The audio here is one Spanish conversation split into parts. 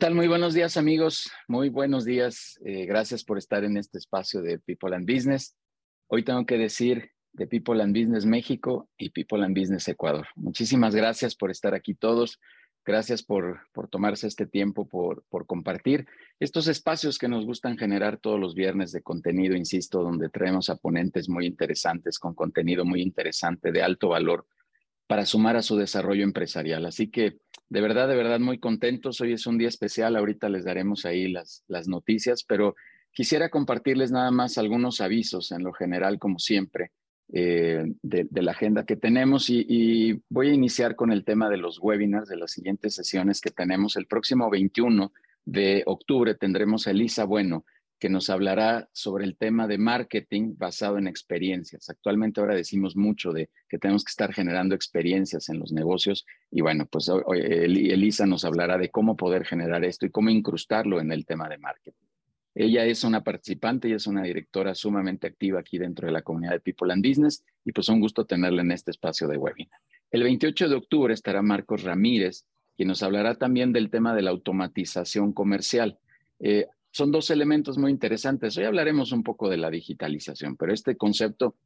tal? Muy buenos días amigos, muy buenos días. Eh, gracias por estar en este espacio de People and Business. Hoy tengo que decir de People and Business México y People and Business Ecuador. Muchísimas gracias por estar aquí todos. Gracias por, por tomarse este tiempo, por, por compartir estos espacios que nos gustan generar todos los viernes de contenido, insisto, donde traemos a ponentes muy interesantes con contenido muy interesante de alto valor para sumar a su desarrollo empresarial. Así que de verdad, de verdad, muy contentos. Hoy es un día especial. Ahorita les daremos ahí las, las noticias, pero quisiera compartirles nada más algunos avisos en lo general, como siempre. Eh, de, la agenda que tenemos y, voy a iniciar con el tema de los webinars de las siguientes sesiones que tenemos. El próximo 21 de octubre tendremos a Elisa Bueno, que nos hablará sobre el tema de marketing basado en experiencias. Actualmente ahora decimos mucho de que tenemos que estar generando experiencias en los negocios y bueno, pues Elisa nos hablará de cómo poder generar esto y cómo incrustarlo en el tema de marketing. Ella es una participante y es una directora sumamente activa aquí dentro de la comunidad de People and Business y pues un gusto tenerla en este espacio de webinar. El 28 de octubre estará Marcos Ramírez, quien nos hablará también del tema de la automatización comercial. Eh, son dos elementos muy interesantes. Hoy hablaremos un poco de la digitalización, pero este concepto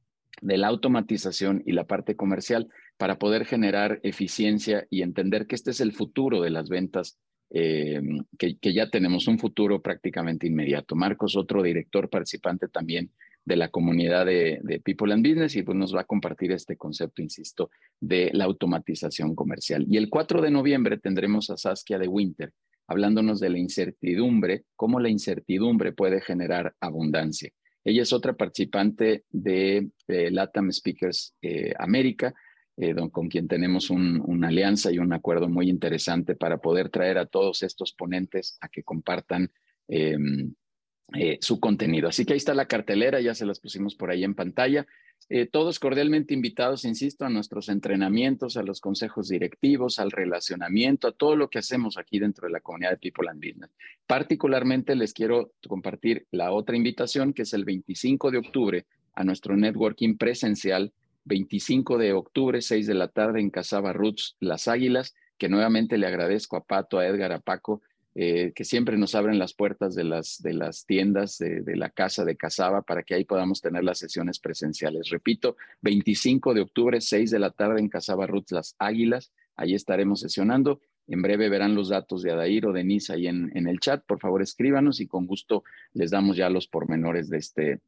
de la automatización y la parte comercial para poder generar eficiencia y entender que este es el futuro de las ventas eh, que, ya tenemos un futuro prácticamente inmediato. Marcos, otro director participante también de la comunidad de, People and Business y pues nos va a compartir este concepto, insisto, de la automatización comercial. Y el 4 de noviembre tendremos a Saskia de Winter hablándonos de la incertidumbre, cómo la incertidumbre puede generar abundancia. Ella es otra participante de LATAM Speakers eh, América eh, con quien tenemos una alianza y un acuerdo muy interesante para poder traer a todos estos ponentes a que compartan em, eh, su contenido. Así que ahí está la cartelera, ya se las pusimos por ahí en pantalla. Eh, todos cordialmente invitados, insisto, a nuestros entrenamientos, a los consejos directivos, al relacionamiento, a todo lo que hacemos aquí dentro de la comunidad de People and Business. Particularmente les quiero compartir la otra invitación, que es el 25 de octubre, a nuestro networking presencial 25 de octubre, 6 de la tarde en Casaba Roots, Las Águilas, que nuevamente le agradezco a Pato, a Edgar, a Paco, eh, que siempre nos abren las puertas de las, de las tiendas de, de, la casa de Casaba para que ahí podamos tener las sesiones presenciales. Repito, 25 de octubre, 6 de la tarde en Casaba Roots, Las Águilas, ahí estaremos sesionando. En breve verán los datos de Adair o Denise ahí en, en el chat. Por favor, escríbanos y con gusto les damos ya los pormenores de este,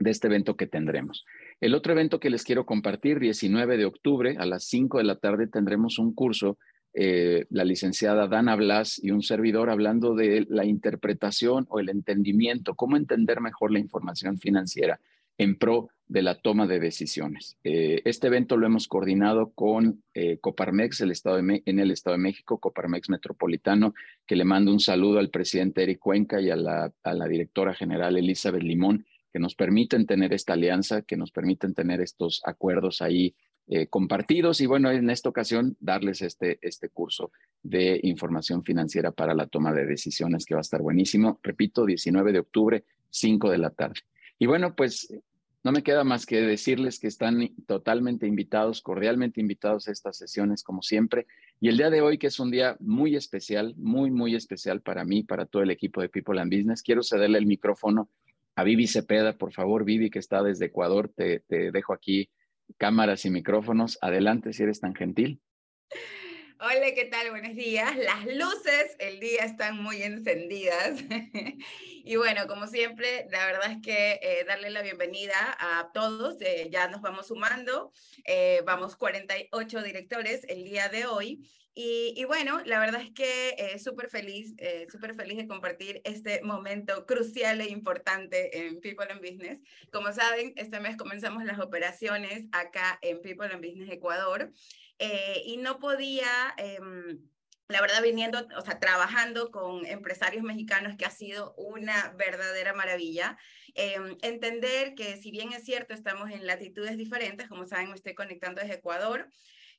de este evento que tendremos. El otro evento que les quiero compartir, 19 de octubre a las 5 de la tarde tendremos un curso, eh, la licenciada Dana Blas y un servidor hablando de la interpretación o el entendimiento, cómo entender mejor la información financiera en pro de la toma de decisiones. Eh, este evento lo hemos coordinado con eh, Coparmex el estado en el Estado de México, Coparmex Metropolitano, que le mando un saludo al presidente Eric Cuenca y a la, a la directora general Elizabeth Limón, que nos permiten tener esta alianza, que nos permiten tener estos acuerdos ahí eh, compartidos y bueno, en esta ocasión darles este, este curso de información financiera para la toma de decisiones que va a estar buenísimo. Repito, 19 de octubre, 5 de la tarde. Y bueno, pues no me queda más que decirles que están totalmente invitados, cordialmente invitados a estas sesiones como siempre. Y el día de hoy, que es un día muy especial, muy, muy especial para mí, para todo el equipo de People and Business, quiero cederle el micrófono a Vivi Cepeda, por favor, Vivi, que está desde Ecuador, te, dejo aquí cámaras y micrófonos. Adelante, si eres tan gentil. Hola, ¿qué tal? Buenos días. Las luces el día están muy encendidas. y bueno, como siempre, la verdad es que eh, darle la bienvenida a todos. Eh, ya nos vamos sumando. Eh, vamos 48 directores el día de hoy. Y, bueno, la verdad es que eh, súper feliz, eh, súper feliz de compartir este momento crucial e importante en People and Business. Como saben, este mes comenzamos las operaciones acá en People and Business Ecuador eh, y no podía... Em, la verdad, viniendo, o sea, trabajando con empresarios mexicanos, que ha sido una verdadera maravilla. Em, entender que si bien es cierto, estamos en latitudes diferentes, como saben, me estoy conectando desde Ecuador,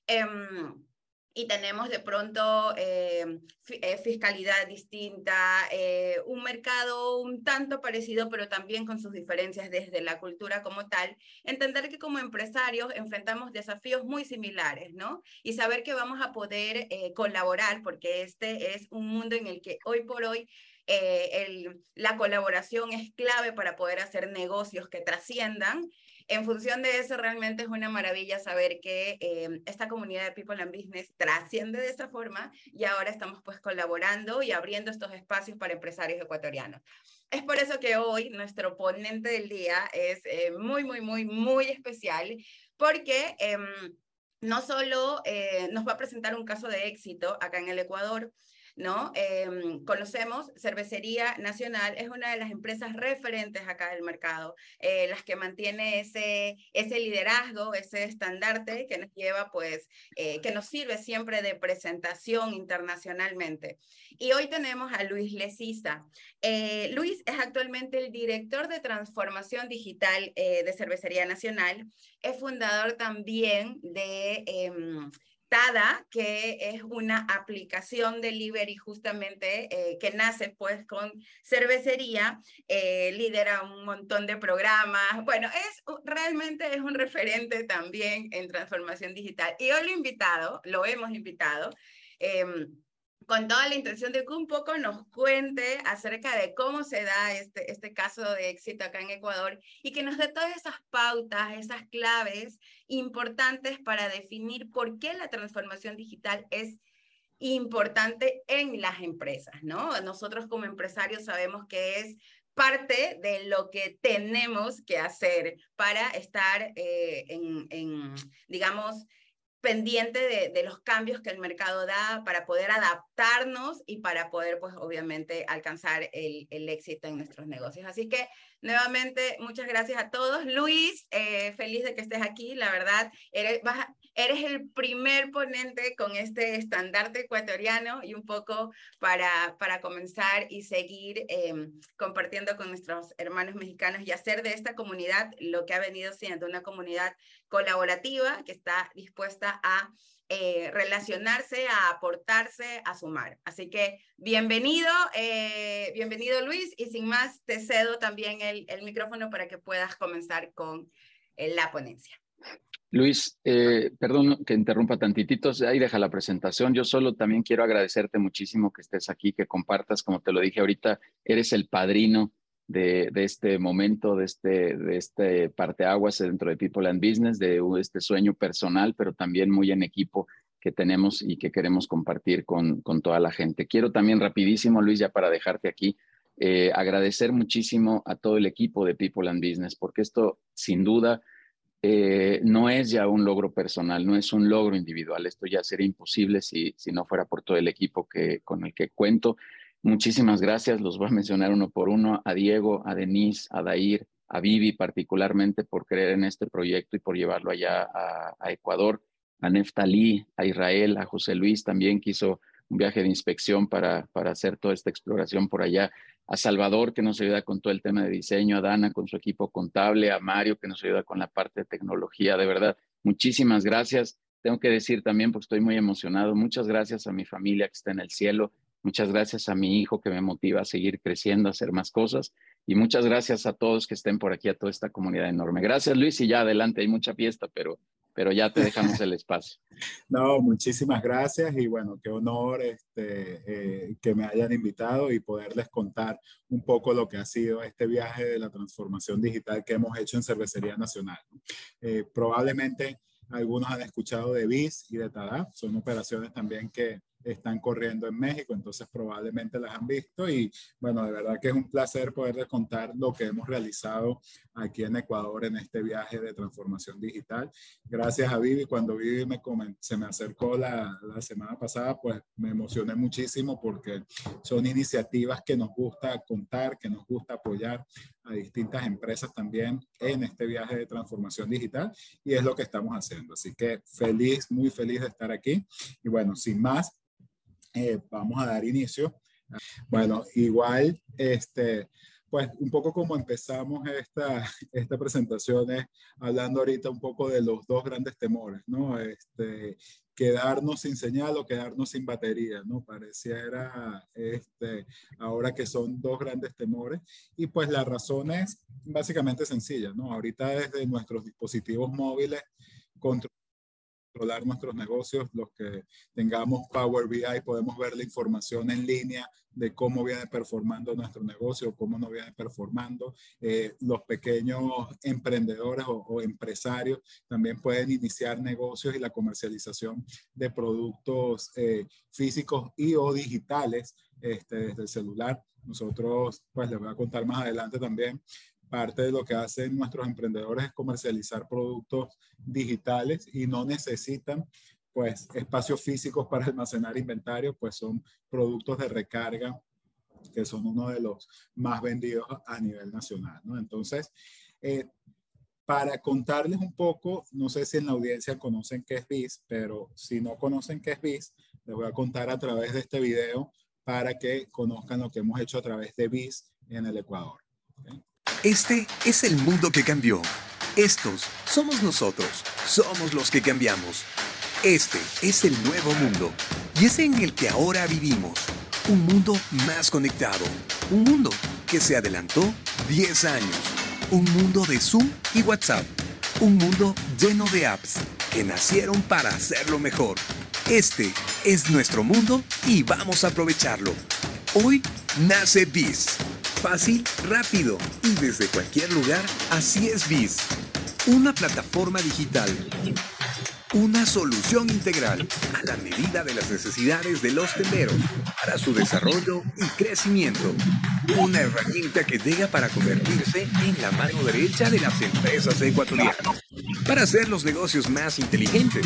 em, y tenemos de pronto eh, eh, fiscalidad distinta, eh, un mercado un tanto parecido, pero también con sus diferencias desde la cultura como tal, entender que como empresarios enfrentamos desafíos muy similares, ¿no? Y saber que vamos a poder colaborar, porque este es un mundo en el que hoy por hoy el, la colaboración es clave para poder hacer negocios que trasciendan en función de eso, realmente es una maravilla saber que eh, esta comunidad de People and Business trasciende de esa forma y ahora estamos pues colaborando y abriendo estos espacios para empresarios ecuatorianos. Es por eso que hoy nuestro ponente del día es eh, muy, muy, muy, muy especial porque em, no solo eh, nos va a presentar un caso de éxito acá en el Ecuador, ¿no? Em, conocemos, Cervecería Nacional es una de las empresas referentes acá del mercado, eh, las que mantiene ese, ese liderazgo, ese estandarte que nos lleva, pues, eh, que nos sirve siempre de presentación internacionalmente. Y hoy tenemos a Luis Lecisa. Eh, Luis es actualmente el director de transformación digital de Cervecería Nacional, es fundador también de em, Que es una aplicación delivery justamente eh, que nace pues con cervecería, eh, lidera un montón de programas. Bueno, es realmente es un referente también en transformación digital. Y hoy lo invitado, lo hemos invitado. Em, con toda la intención de que un poco nos cuente acerca de cómo se da este, este caso de éxito acá en Ecuador y que nos dé todas esas pautas, esas claves importantes para definir por qué la transformación digital es importante en las empresas, ¿no? Nosotros como empresarios sabemos que es parte de lo que tenemos que hacer para estar eh, en, en, digamos, pendiente de, los cambios que el mercado da para poder adaptarnos y para poder, pues, obviamente, alcanzar el, el éxito en nuestros negocios. Así que, nuevamente, muchas gracias a todos. Luis, eh, feliz de que estés aquí. La verdad, eres, el primer ponente con este estandarte ecuatoriano y un poco para, para comenzar y seguir em, compartiendo con nuestros hermanos mexicanos y hacer de esta comunidad lo que ha venido siendo una comunidad colaborativa que está dispuesta a eh, relacionarse, a aportarse, a sumar. Así que bienvenido, eh, bienvenido Luis, y sin más te cedo también el, micrófono para que puedas comenzar con eh, la ponencia. Luis, perdón que interrumpa tantitito, ahí deja la presentación. Yo solo también quiero agradecerte muchísimo que estés aquí, que compartas, como te lo dije ahorita, eres el padrino de, este momento, de este, de este parteaguas dentro de People and Business, de este sueño personal, pero también muy en equipo que tenemos y que queremos compartir con, con toda la gente. Quiero también rapidísimo, Luis, ya para dejarte aquí, eh, agradecer muchísimo a todo el equipo de People and Business, porque esto sin duda eh, no es ya un logro personal, no es un logro individual. Esto ya sería imposible si, si no fuera por todo el equipo que, con el que cuento. Muchísimas gracias, los voy a mencionar uno por uno, a Diego, a Denise, a Dair, a Vivi particularmente por creer en este proyecto y por llevarlo allá a, Ecuador, a Neftalí, a Israel, a José Luis también que hizo un viaje de inspección para, para hacer toda esta exploración por allá, a Salvador, que nos ayuda con todo el tema de diseño, a Dana con su equipo contable, a Mario, que nos ayuda con la parte de tecnología. De verdad, muchísimas gracias. Tengo que decir también, porque estoy muy emocionado, muchas gracias a mi familia que está en el cielo, muchas gracias a mi hijo que me motiva a seguir creciendo, a hacer más cosas, y muchas gracias a todos que estén por aquí, a toda esta comunidad enorme. Gracias, Luis, y ya adelante, hay mucha fiesta, pero pero ya te dejamos el espacio. No, muchísimas gracias y bueno, qué honor este, eh, que me hayan invitado y poderles contar un poco lo que ha sido este viaje de la transformación digital que hemos hecho en Cervecería Nacional. Eh, probablemente algunos han escuchado de BIS y de TADA, son operaciones también que están corriendo en México, entonces probablemente las han visto y bueno, de verdad que es un placer poderles contar lo que hemos realizado aquí en Ecuador en este viaje de transformación digital. Gracias a Vivi, cuando Vivi me se me acercó la, la semana pasada, pues me emocioné muchísimo porque son iniciativas que nos gusta contar, que nos gusta apoyar a distintas empresas también en este viaje de transformación digital y es lo que estamos haciendo. Así que feliz, muy feliz de estar aquí. Y bueno, sin más, eh, vamos a dar inicio. Bueno, igual, este, pues un poco como empezamos esta, esta presentación es hablando ahorita un poco de los dos grandes temores, ¿no? Este, quedarnos sin señal o quedarnos sin batería, ¿no? Pareciera este, ahora que son dos grandes temores. Y pues la razón es básicamente sencilla, ¿no? Ahorita desde nuestros dispositivos móviles controlamos controlar nuestros negocios, los que tengamos Power BI, podemos ver la información en línea de cómo viene performando nuestro negocio, cómo no viene performando. Eh, los pequeños emprendedores o, empresarios también pueden iniciar negocios y la comercialización de productos eh, físicos y o digitales este, desde el celular. Nosotros, pues les voy a contar más adelante también, parte de lo que hacen nuestros emprendedores es comercializar productos digitales y no necesitan pues espacios físicos para almacenar inventario, pues son productos de recarga que son uno de los más vendidos a nivel nacional. Entonces, eh, para contarles un poco, no sé si en la audiencia conocen qué es BIS, pero si no conocen qué es BIS, les voy a contar a través de este video para que conozcan lo que hemos hecho a través de BIS en el Ecuador. Este es el mundo que cambió. Estos somos nosotros. Somos los que cambiamos. Este es el nuevo mundo. Y es en el que ahora vivimos. Un mundo más conectado. Un mundo que se adelantó 10 años. Un mundo de Zoom y WhatsApp. Un mundo lleno de apps que nacieron para hacerlo mejor. Este es nuestro mundo y vamos a aprovecharlo. Hoy nace BIS Fácil, rápido y desde cualquier lugar, así es Biz. Una plataforma digital. Una solución integral a la medida de las necesidades de los tenderos para su desarrollo y crecimiento. Una herramienta que llega para convertirse en la mano derecha de las empresas ecuatorianas. Para hacer los negocios más inteligentes,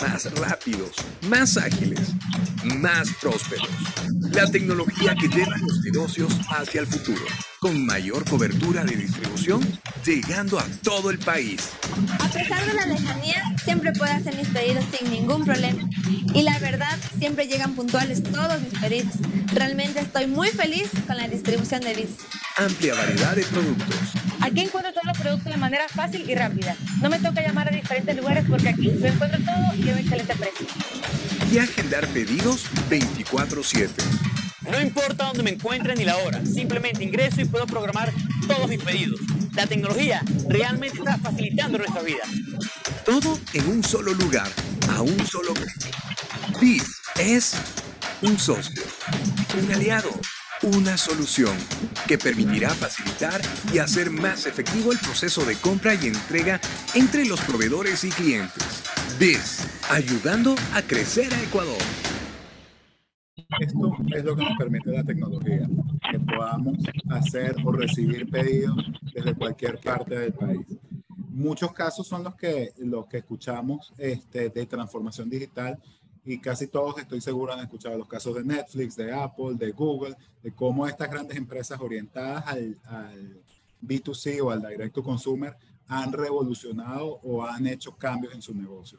más rápidos, más ágiles, más prósperos. La tecnología que lleva los negocios hacia el futuro, con mayor cobertura de distribución, llegando a todo el país. A pesar de la lejanía, siempre puedo hacer mis pedidos sin ningún problema. Y la verdad, siempre llegan puntuales todos mis pedidos. Realmente estoy muy feliz con la distribución de BIS. Amplia variedad de productos. Aquí encuentro todos los productos de manera fácil y rápida. No me toca llamar a diferentes lugares porque aquí lo encuentro todo y a un excelente precio. Y agendar pedidos 24/7. No importa dónde me encuentre ni la hora, simplemente ingreso y puedo programar todos mis pedidos. La tecnología realmente está facilitando nuestra vida. Todo en un solo lugar, a un solo clic. BIS es un socio, un aliado, una solución que permitirá facilitar y hacer más efectivo el proceso de compra y entrega entre los proveedores y clientes. BIS, ayudando a crecer a Ecuador. Esto es lo que nos permite la tecnología, que podamos hacer o recibir pedidos desde cualquier parte del país. Muchos casos son los que, los que escuchamos este, de transformación digital y casi todos estoy seguro han escuchado los casos de Netflix, de Apple, de Google, de cómo estas grandes empresas orientadas al, al B2C o al direct to consumer han revolucionado o han hecho cambios en su negocio.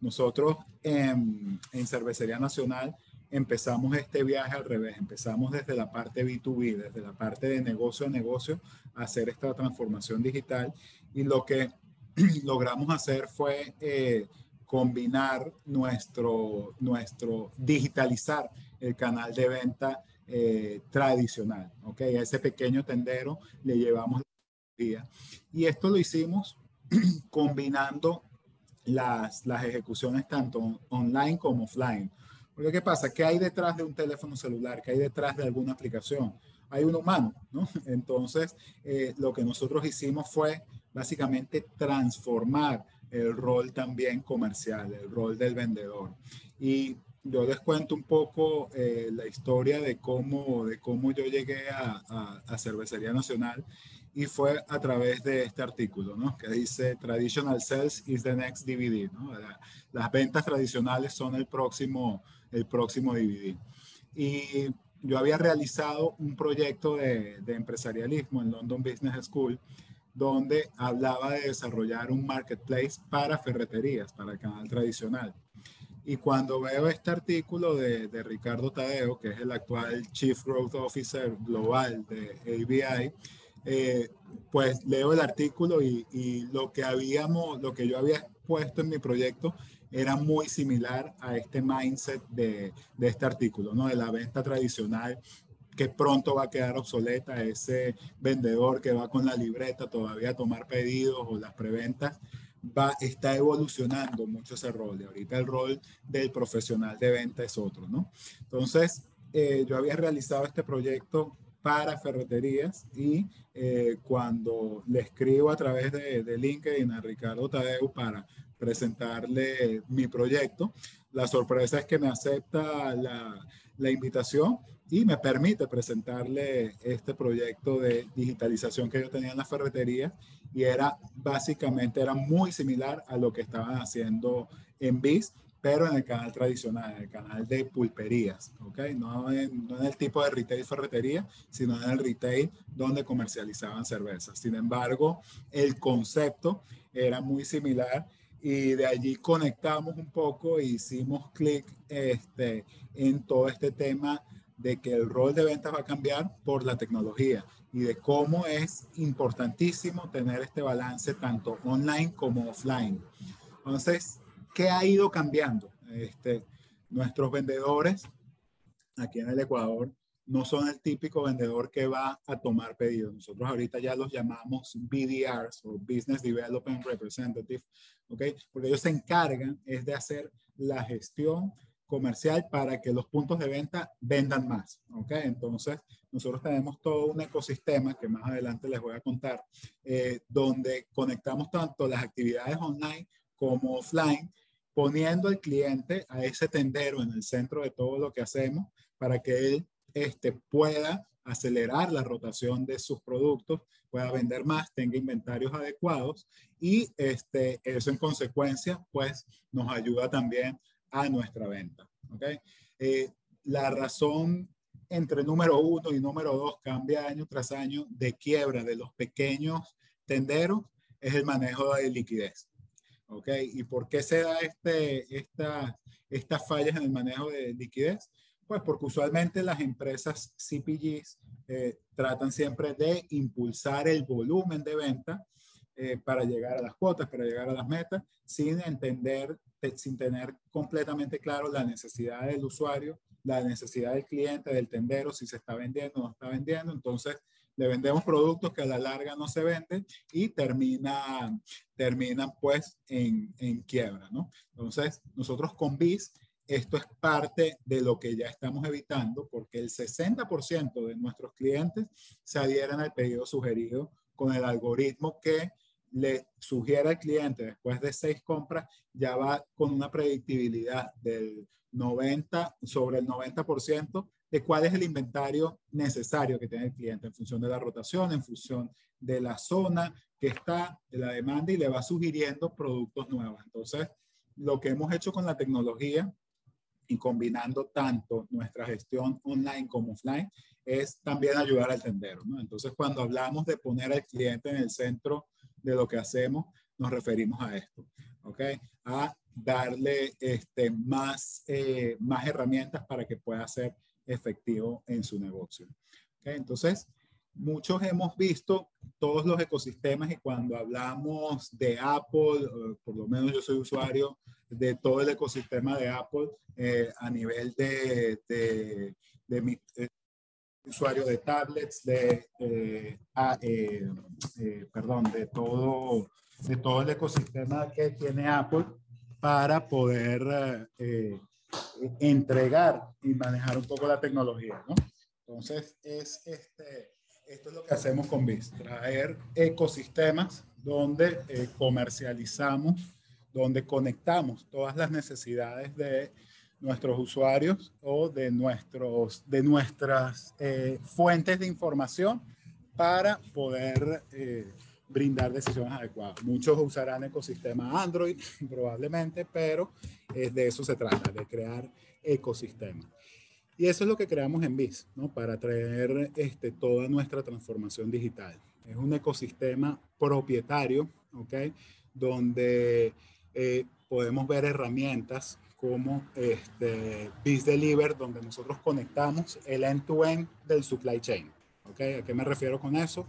Nosotros en, en Cervecería Nacional empezamos este viaje al revés, empezamos desde la parte B2B, desde la parte de negocio a negocio, a hacer esta transformación digital y lo que logramos hacer fue eh, combinar nuestro, nuestro, digitalizar el canal de venta eh, tradicional, ¿ok? A ese pequeño tendero le llevamos día. Y esto lo hicimos combinando las, las ejecuciones tanto online como offline. Porque ¿qué pasa? ¿Qué hay detrás de un teléfono celular? ¿Qué hay detrás de alguna aplicación? Hay un humano, ¿no? Entonces, eh, lo que nosotros hicimos fue básicamente transformar el rol también comercial, el rol del vendedor. Y yo les cuento un poco eh, la historia de cómo, de cómo yo llegué a, a, Cervecería Nacional y fue a través de este artículo, ¿no? Que dice Traditional Sales is the next DVD, ¿no? Las ventas tradicionales son el próximo el próximo DVD. Y yo había realizado un proyecto de, de, empresarialismo en London Business School donde hablaba de desarrollar un marketplace para ferreterías, para el canal tradicional. Y cuando veo este artículo de, de Ricardo Tadeo, que es el actual Chief Growth Officer global de ABI, eh, pues leo el artículo y, y, lo que habíamos, lo que yo había puesto en mi proyecto era muy similar a este mindset de, de este artículo, ¿no? De la venta tradicional que pronto va a quedar obsoleta, ese vendedor que va con la libreta todavía a tomar pedidos o las preventas, va, está evolucionando mucho ese rol. Y ahorita el rol del profesional de venta es otro, ¿no? Entonces, eh, yo había realizado este proyecto para ferreterías y eh, cuando le escribo a través de, de, LinkedIn a Ricardo Tadeu para presentarle mi proyecto, la sorpresa es que me acepta la, la invitación y me permite presentarle este proyecto de digitalización que yo tenía en la ferretería y era básicamente, era muy similar a lo que estaban haciendo en BIS, pero en el canal tradicional, en el canal de pulperías, ¿ok? No en, no en el tipo de retail ferretería, sino en el retail donde comercializaban cervezas. Sin embargo, el concepto era muy similar y de allí conectamos un poco e hicimos clic este, en todo este tema de que el rol de ventas va a cambiar por la tecnología y de cómo es importantísimo tener este balance tanto online como offline. Entonces, ¿qué ha ido cambiando? Este, nuestros vendedores aquí en el Ecuador no son el típico vendedor que va a tomar pedidos. Nosotros ahorita ya los llamamos BDRs o Business Development Representative, ¿ok? Porque ellos se encargan es de hacer la gestión comercial para que los puntos de venta vendan más. Entonces, nosotros tenemos todo un ecosistema que más adelante les voy a contar, eh, donde conectamos tanto las actividades online como offline, poniendo al cliente a ese tendero en el centro de todo lo que hacemos para que él este, pueda acelerar la rotación de sus productos, pueda vender más, tenga inventarios adecuados y este, eso en consecuencia pues nos ayuda también a nuestra venta. ¿okay? Eh, la razón entre número uno y número dos cambia año tras año de quiebra de los pequeños tenderos es el manejo de liquidez. ¿Ok? ¿Y por qué se da este, esta, estas fallas en el manejo de liquidez? Pues porque usualmente las empresas CPGs eh, tratan siempre de impulsar el volumen de venta eh, para llegar a las cuotas, para llegar a las metas, sin entender sin tener completamente claro la necesidad del usuario, la necesidad del cliente, del tendero, si se está vendiendo o no está vendiendo. Entonces, le vendemos productos que a la larga no se venden y terminan termina pues en, en quiebra, ¿no? Entonces, nosotros con BIS, esto es parte de lo que ya estamos evitando porque el 60% de nuestros clientes se adhieren al pedido sugerido con el algoritmo que le sugiere al cliente después de seis compras, ya va con una predictibilidad del 90 sobre el 90% de cuál es el inventario necesario que tiene el cliente en función de la rotación, en función de la zona que está, de la demanda y le va sugiriendo productos nuevos. Entonces, lo que hemos hecho con la tecnología y combinando tanto nuestra gestión online como offline es también ayudar al tendero. ¿no? Entonces, cuando hablamos de poner al cliente en el centro de lo que hacemos, nos referimos a esto, ¿ok? A darle este, más, eh, más herramientas para que pueda ser efectivo en su negocio. ¿okay? Entonces, muchos hemos visto todos los ecosistemas y cuando hablamos de Apple, por lo menos yo soy usuario de todo el ecosistema de Apple eh, a nivel de, de, de mi, eh, usuario de tablets, de, eh, eh, eh, perdón, de todo, de todo el ecosistema que tiene Apple para poder entregar y manejar un poco la tecnología, ¿no? Entonces, es este, esto es lo que hacemos con BIS, traer ecosistemas donde comercializamos, donde conectamos todas las necesidades de nuestros usuarios o de, nuestros, de nuestras eh, fuentes de información para poder eh, brindar decisiones adecuadas. Muchos usarán ecosistema Android probablemente, pero es de eso se trata, de crear ecosistemas. Y eso es lo que creamos en BIS, ¿no? para traer este, toda nuestra transformación digital. Es un ecosistema propietario, ¿ok? Donde eh, podemos ver herramientas como este, Biz Deliver, donde nosotros conectamos el end-to-end del supply chain. ¿okay? ¿A qué me refiero con eso?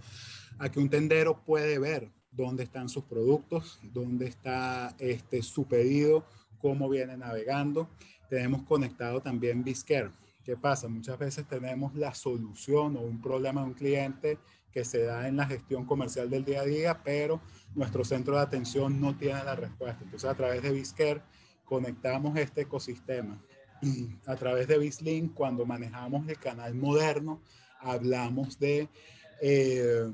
A que un tendero puede ver dónde están sus productos, dónde está este, su pedido, cómo viene navegando. Tenemos conectado también Biscare. ¿Qué pasa? Muchas veces tenemos la solución o un problema de un cliente que se da en la gestión comercial del día a día, pero nuestro centro de atención no tiene la respuesta. Entonces, a través de Biscare conectamos este ecosistema. Y a través de Bislink, cuando manejamos el canal moderno, hablamos de eh,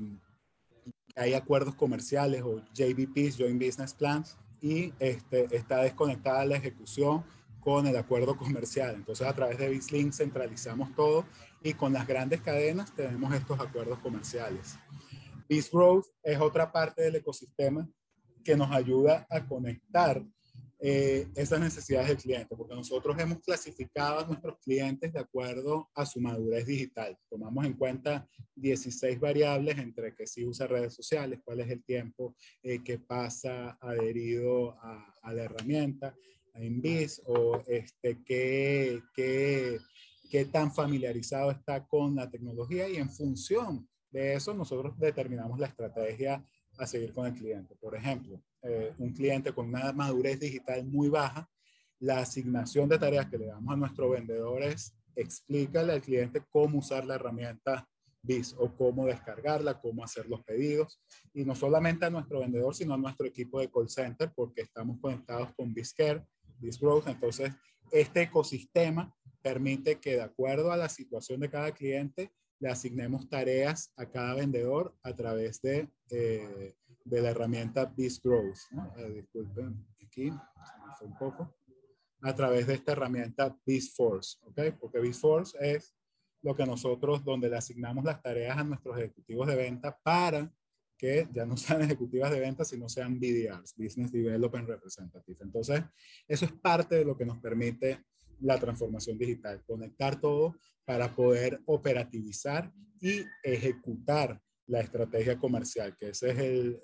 hay acuerdos comerciales o JBPs, Joint Business Plans, y este, está desconectada la ejecución con el acuerdo comercial. Entonces, a través de Bislink centralizamos todo y con las grandes cadenas tenemos estos acuerdos comerciales. BizGrowth es otra parte del ecosistema que nos ayuda a conectar eh, esas necesidades del cliente, porque nosotros hemos clasificado a nuestros clientes de acuerdo a su madurez digital. Tomamos en cuenta 16 variables entre que si usa redes sociales, cuál es el tiempo eh, que pasa adherido a, a la herramienta, a Invis, o este, qué, qué, qué tan familiarizado está con la tecnología y en función de eso nosotros determinamos la estrategia a seguir con el cliente. Por ejemplo, eh, un cliente con una madurez digital muy baja, la asignación de tareas que le damos a nuestro vendedor es explícale al cliente cómo usar la herramienta BIS o cómo descargarla, cómo hacer los pedidos. Y no solamente a nuestro vendedor, sino a nuestro equipo de call center, porque estamos conectados con BizCare, BizGrowth. Entonces, este ecosistema permite que de acuerdo a la situación de cada cliente, le asignemos tareas a cada vendedor a través de, eh, de la herramienta BizGrowth. Eh, disculpen, aquí se me fue un poco. A través de esta herramienta BizForce, ¿ok? Porque BizForce es lo que nosotros, donde le asignamos las tareas a nuestros ejecutivos de venta para que ya no sean ejecutivas de venta, sino sean BDRs, Business Development Representative. Entonces, eso es parte de lo que nos permite la transformación digital, conectar todo para poder operativizar y ejecutar la estrategia comercial, que ese es el,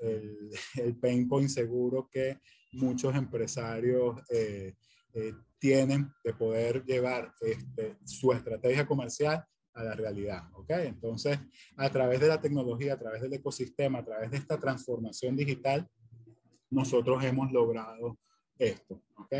el, pain point seguro que muchos empresarios eh, eh, tienen de poder llevar este, su estrategia comercial a la realidad, ¿ok? Entonces, a través de la tecnología, a través del ecosistema, a través de esta transformación digital, nosotros hemos logrado esto, ¿ok?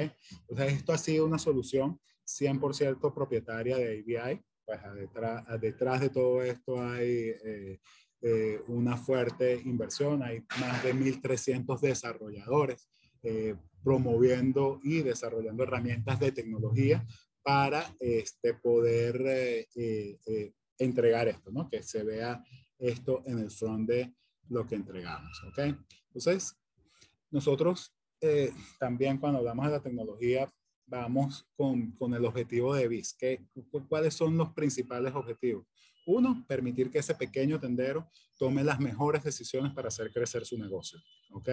Entonces, esto ha sido una solución 100% propietaria de ABI, pues detrás, detrás de todo esto hay eh, eh, una fuerte inversión, hay más de 1.300 desarrolladores eh, promoviendo y desarrollando herramientas de tecnología para este, poder entregar esto, ¿no? Que se vea esto en el front de lo que entregamos, ¿ok? Entonces, nosotros también cuando hablamos de la tecnología, vamos con, con el objetivo de BIS. ¿Qué, ¿Cuáles son los principales objetivos? Uno, permitir que ese pequeño tendero tome las mejores decisiones para hacer crecer su negocio. ¿Ok?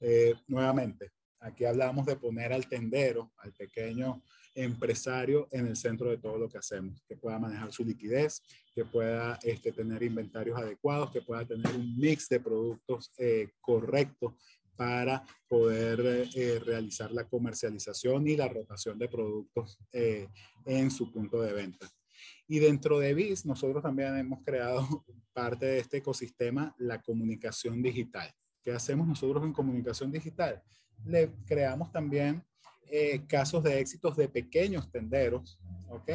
Eh, nuevamente, aquí hablamos de poner al tendero, al pequeño empresario en el centro de todo lo que hacemos, que pueda manejar su liquidez, que pueda este, tener inventarios adecuados, que pueda tener un mix de productos eh, correcto para poder eh, realizar la comercialización y la rotación de productos eh, en su punto de venta. Y dentro de BIS, nosotros también hemos creado parte de este ecosistema, la comunicación digital. ¿Qué hacemos nosotros en comunicación digital? Le creamos también eh, casos de éxitos de pequeños tenderos, ¿ok?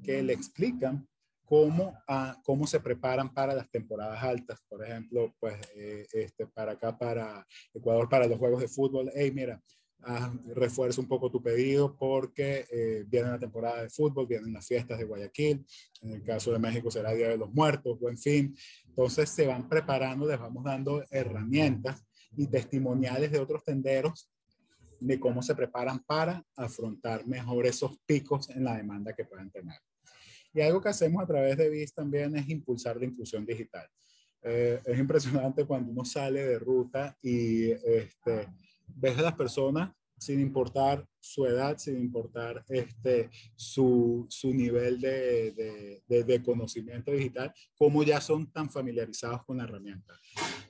Que le explican cómo, ah, cómo se preparan para las temporadas altas. Por ejemplo, pues eh, este, para acá, para Ecuador, para los juegos de fútbol. Hey, mira, ah, refuerza un poco tu pedido porque eh, viene la temporada de fútbol, vienen las fiestas de Guayaquil. En el caso de México será Día de los Muertos, buen fin. Entonces se van preparando, les vamos dando herramientas y testimoniales de otros tenderos de cómo se preparan para afrontar mejor esos picos en la demanda que puedan tener. Y algo que hacemos a través de BIS también es impulsar la inclusión digital. Eh, es impresionante cuando uno sale de ruta y este, ves a las personas sin importar su edad, sin importar este, su, su nivel de, de, de, conocimiento digital, cómo ya son tan familiarizados con la herramienta.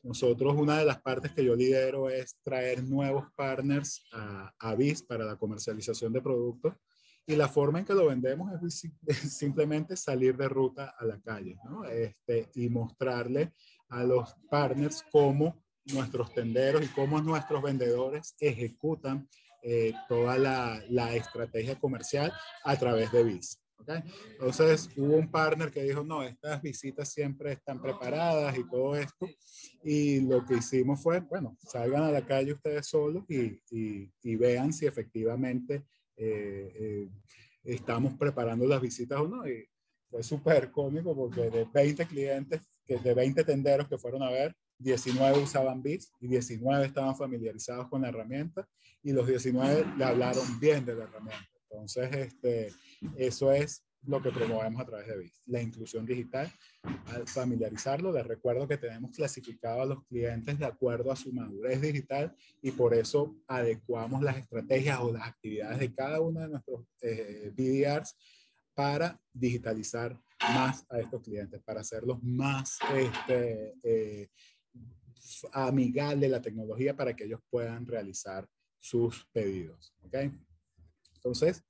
Nosotros, una de las partes que yo lidero es traer nuevos partners a, a BIS para la comercialización de productos y la forma en que lo vendemos es simplemente salir de ruta a la calle ¿no? este, y mostrarle a los partners cómo nuestros tenderos y cómo nuestros vendedores ejecutan eh, toda la, la, estrategia comercial a través de BIS. ¿okay? Entonces hubo un partner que dijo, no, estas visitas siempre están preparadas y todo esto. Y lo que hicimos fue, bueno, salgan a la calle ustedes solos y, y, y vean si efectivamente eh, eh, estamos preparando las visitas o no. Y fue súper cómico porque de 20 clientes, de 20 tenderos que fueron a ver, 19 usaban BIS y 19 estaban familiarizados con la herramienta y los 19 le hablaron bien de la herramienta. Entonces, este, eso es lo que promovemos a través de BIS, la inclusión digital. Al familiarizarlo, les recuerdo que tenemos clasificado a los clientes de acuerdo a su madurez digital y por eso adecuamos las estrategias o las actividades de cada uno de nuestros eh, BDRs para digitalizar más a estos clientes, para hacerlos más este, eh, amigables de la tecnología para que ellos puedan realizar sus pedidos. ¿okay? Entonces,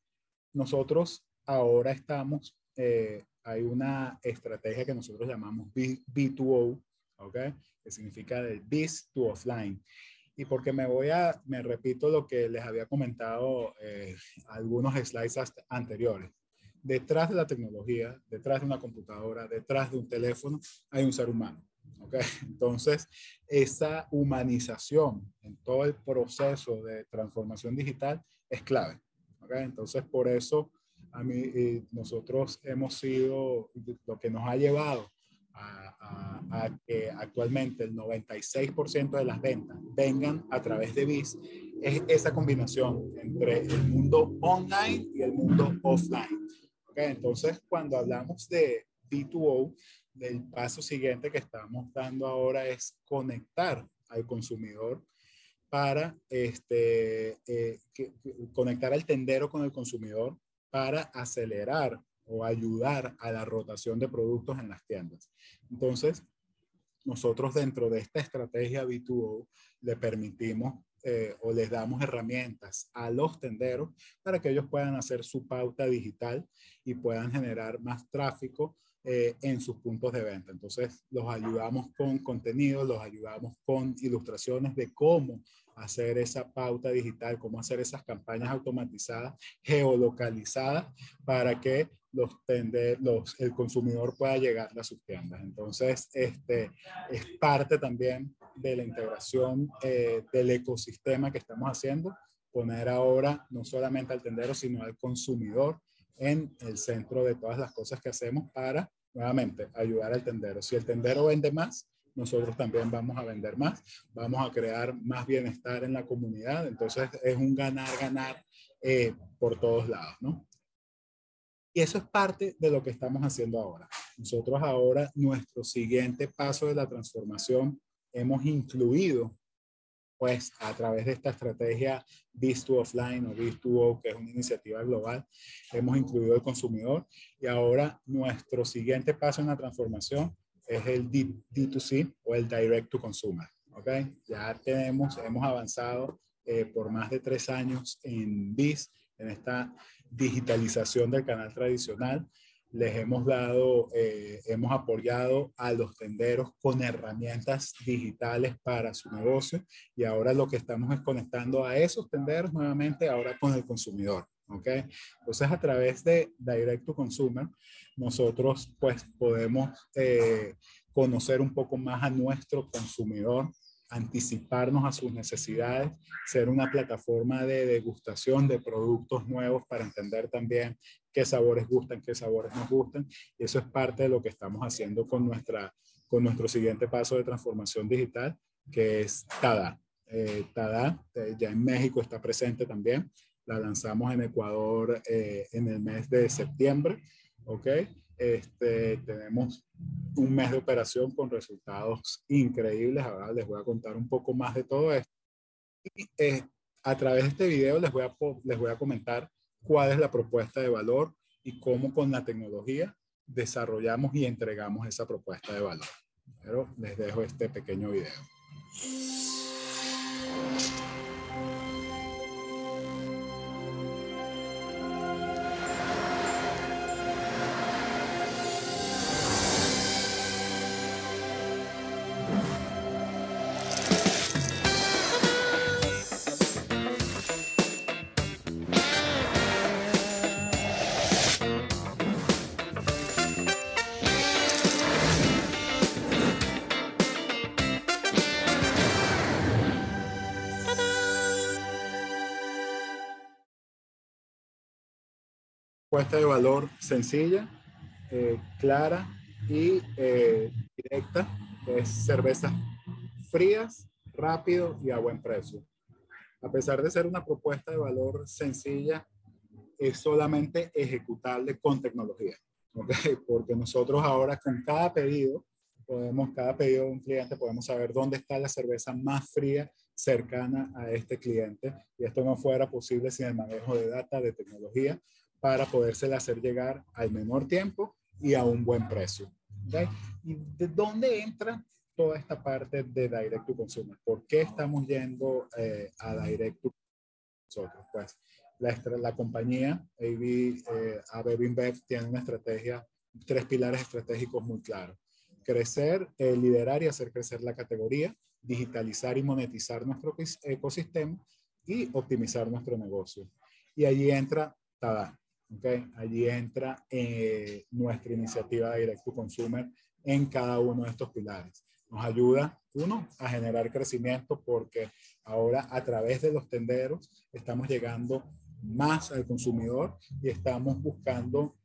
nosotros ahora estamos, eh, hay una estrategia que nosotros llamamos B, 2 o ¿okay? que significa del BIS to offline. Y porque me voy a, me repito lo que les había comentado eh, algunos slides anteriores. Detrás de la tecnología, detrás de una computadora, detrás de un teléfono, hay un ser humano. ¿Okay? Entonces, esa humanización en todo el proceso de transformación digital es clave. ¿okay? Entonces, por eso a mí, nosotros hemos sido lo que nos ha llevado a, a, que actualmente el 96% de las ventas vengan a través de BIS, es esa combinación entre el mundo online y el mundo offline. ¿okay? Entonces, cuando hablamos de B2O, el paso siguiente que estamos dando ahora es conectar al consumidor para este, eh, conectar al tendero con el consumidor para acelerar o ayudar a la rotación de productos en las tiendas. Entonces, nosotros dentro de esta estrategia B2O le permitimos eh, o les damos herramientas a los tenderos para que ellos puedan hacer su pauta digital y puedan generar más tráfico eh, en sus puntos de venta. Entonces, los ayudamos con contenido, los ayudamos con ilustraciones de cómo hacer esa pauta digital, cómo hacer esas campañas automatizadas, geolocalizadas, para que los los, el consumidor pueda llegar a sus tiendas. Entonces, este es parte también de la integración eh, del ecosistema que estamos haciendo, poner ahora no solamente al tendero, sino al consumidor en el centro de todas las cosas que hacemos para, nuevamente, ayudar al tendero. Si el tendero vende más, nosotros también vamos a vender más, vamos a crear más bienestar en la comunidad. Entonces es un ganar-ganar eh, por todos lados, ¿no? Y eso es parte de lo que estamos haciendo ahora. Nosotros ahora, nuestro siguiente paso de la transformación, hemos incluido pues a través de esta estrategia Biz2 Offline o Biz2O, que es una iniciativa global, hemos incluido el consumidor y ahora nuestro siguiente paso en la transformación es el D, 2 c o el Direct to Consumer. ¿okay? Ya tenemos, hemos avanzado eh, por más de tres años en BIS, en esta digitalización del canal tradicional les hemos dado, eh, hemos apoyado a los tenderos con herramientas digitales para su negocio y ahora lo que estamos es conectando a esos tenderos nuevamente ahora con el consumidor. ¿ok? Entonces a través de Direct to Consumer nosotros pues podemos eh, conocer un poco más a nuestro consumidor anticiparnos a sus necesidades, ser una plataforma de degustación de productos nuevos para entender también qué sabores gustan, qué sabores nos gustan. Y eso es parte de lo que estamos haciendo con, nuestra, con nuestro siguiente paso de transformación digital, que es TADA. Eh, TADA eh, ya en México está presente también. La lanzamos en Ecuador eh, en el mes de septiembre. ¿ok? Este, tenemos un mes de operación con resultados increíbles. Ahora les voy a contar un poco más de todo esto. Y eh, a través de este video les voy, a, les voy a comentar cuál es la propuesta de valor y cómo con la tecnología desarrollamos y entregamos esa propuesta de valor. Pero les dejo este pequeño video. Propuesta de valor sencilla, eh, clara y eh, directa, es cervezas frías, rápido y a buen precio. A pesar de ser una propuesta de valor sencilla, es solamente ejecutable con tecnología. ¿okay? Porque nosotros ahora con cada pedido, podemos, cada pedido de un cliente, podemos saber dónde está la cerveza más fría cercana a este cliente. Y esto no fuera posible sin el manejo de data, de tecnología, para podérsela hacer llegar al menor tiempo y a un buen precio. ¿Y de dónde entra toda esta parte de Direct to Consumer? ¿Por qué estamos yendo eh, a Direct to nosotros? Pues la, la compañía AB, eh, AB InBev tiene una estrategia, tres pilares estratégicos muy claros. Crecer, eh, liderar y hacer crecer la categoría, digitalizar y monetizar nuestro ecosistema y optimizar nuestro negocio. Y allí entra Tada. Okay? Allí entra eh, nuestra iniciativa de Direct to Consumer en cada uno de estos pilares. Nos ayuda, uno, a generar crecimiento porque ahora a través de los tenderos estamos llegando más al consumidor y estamos buscando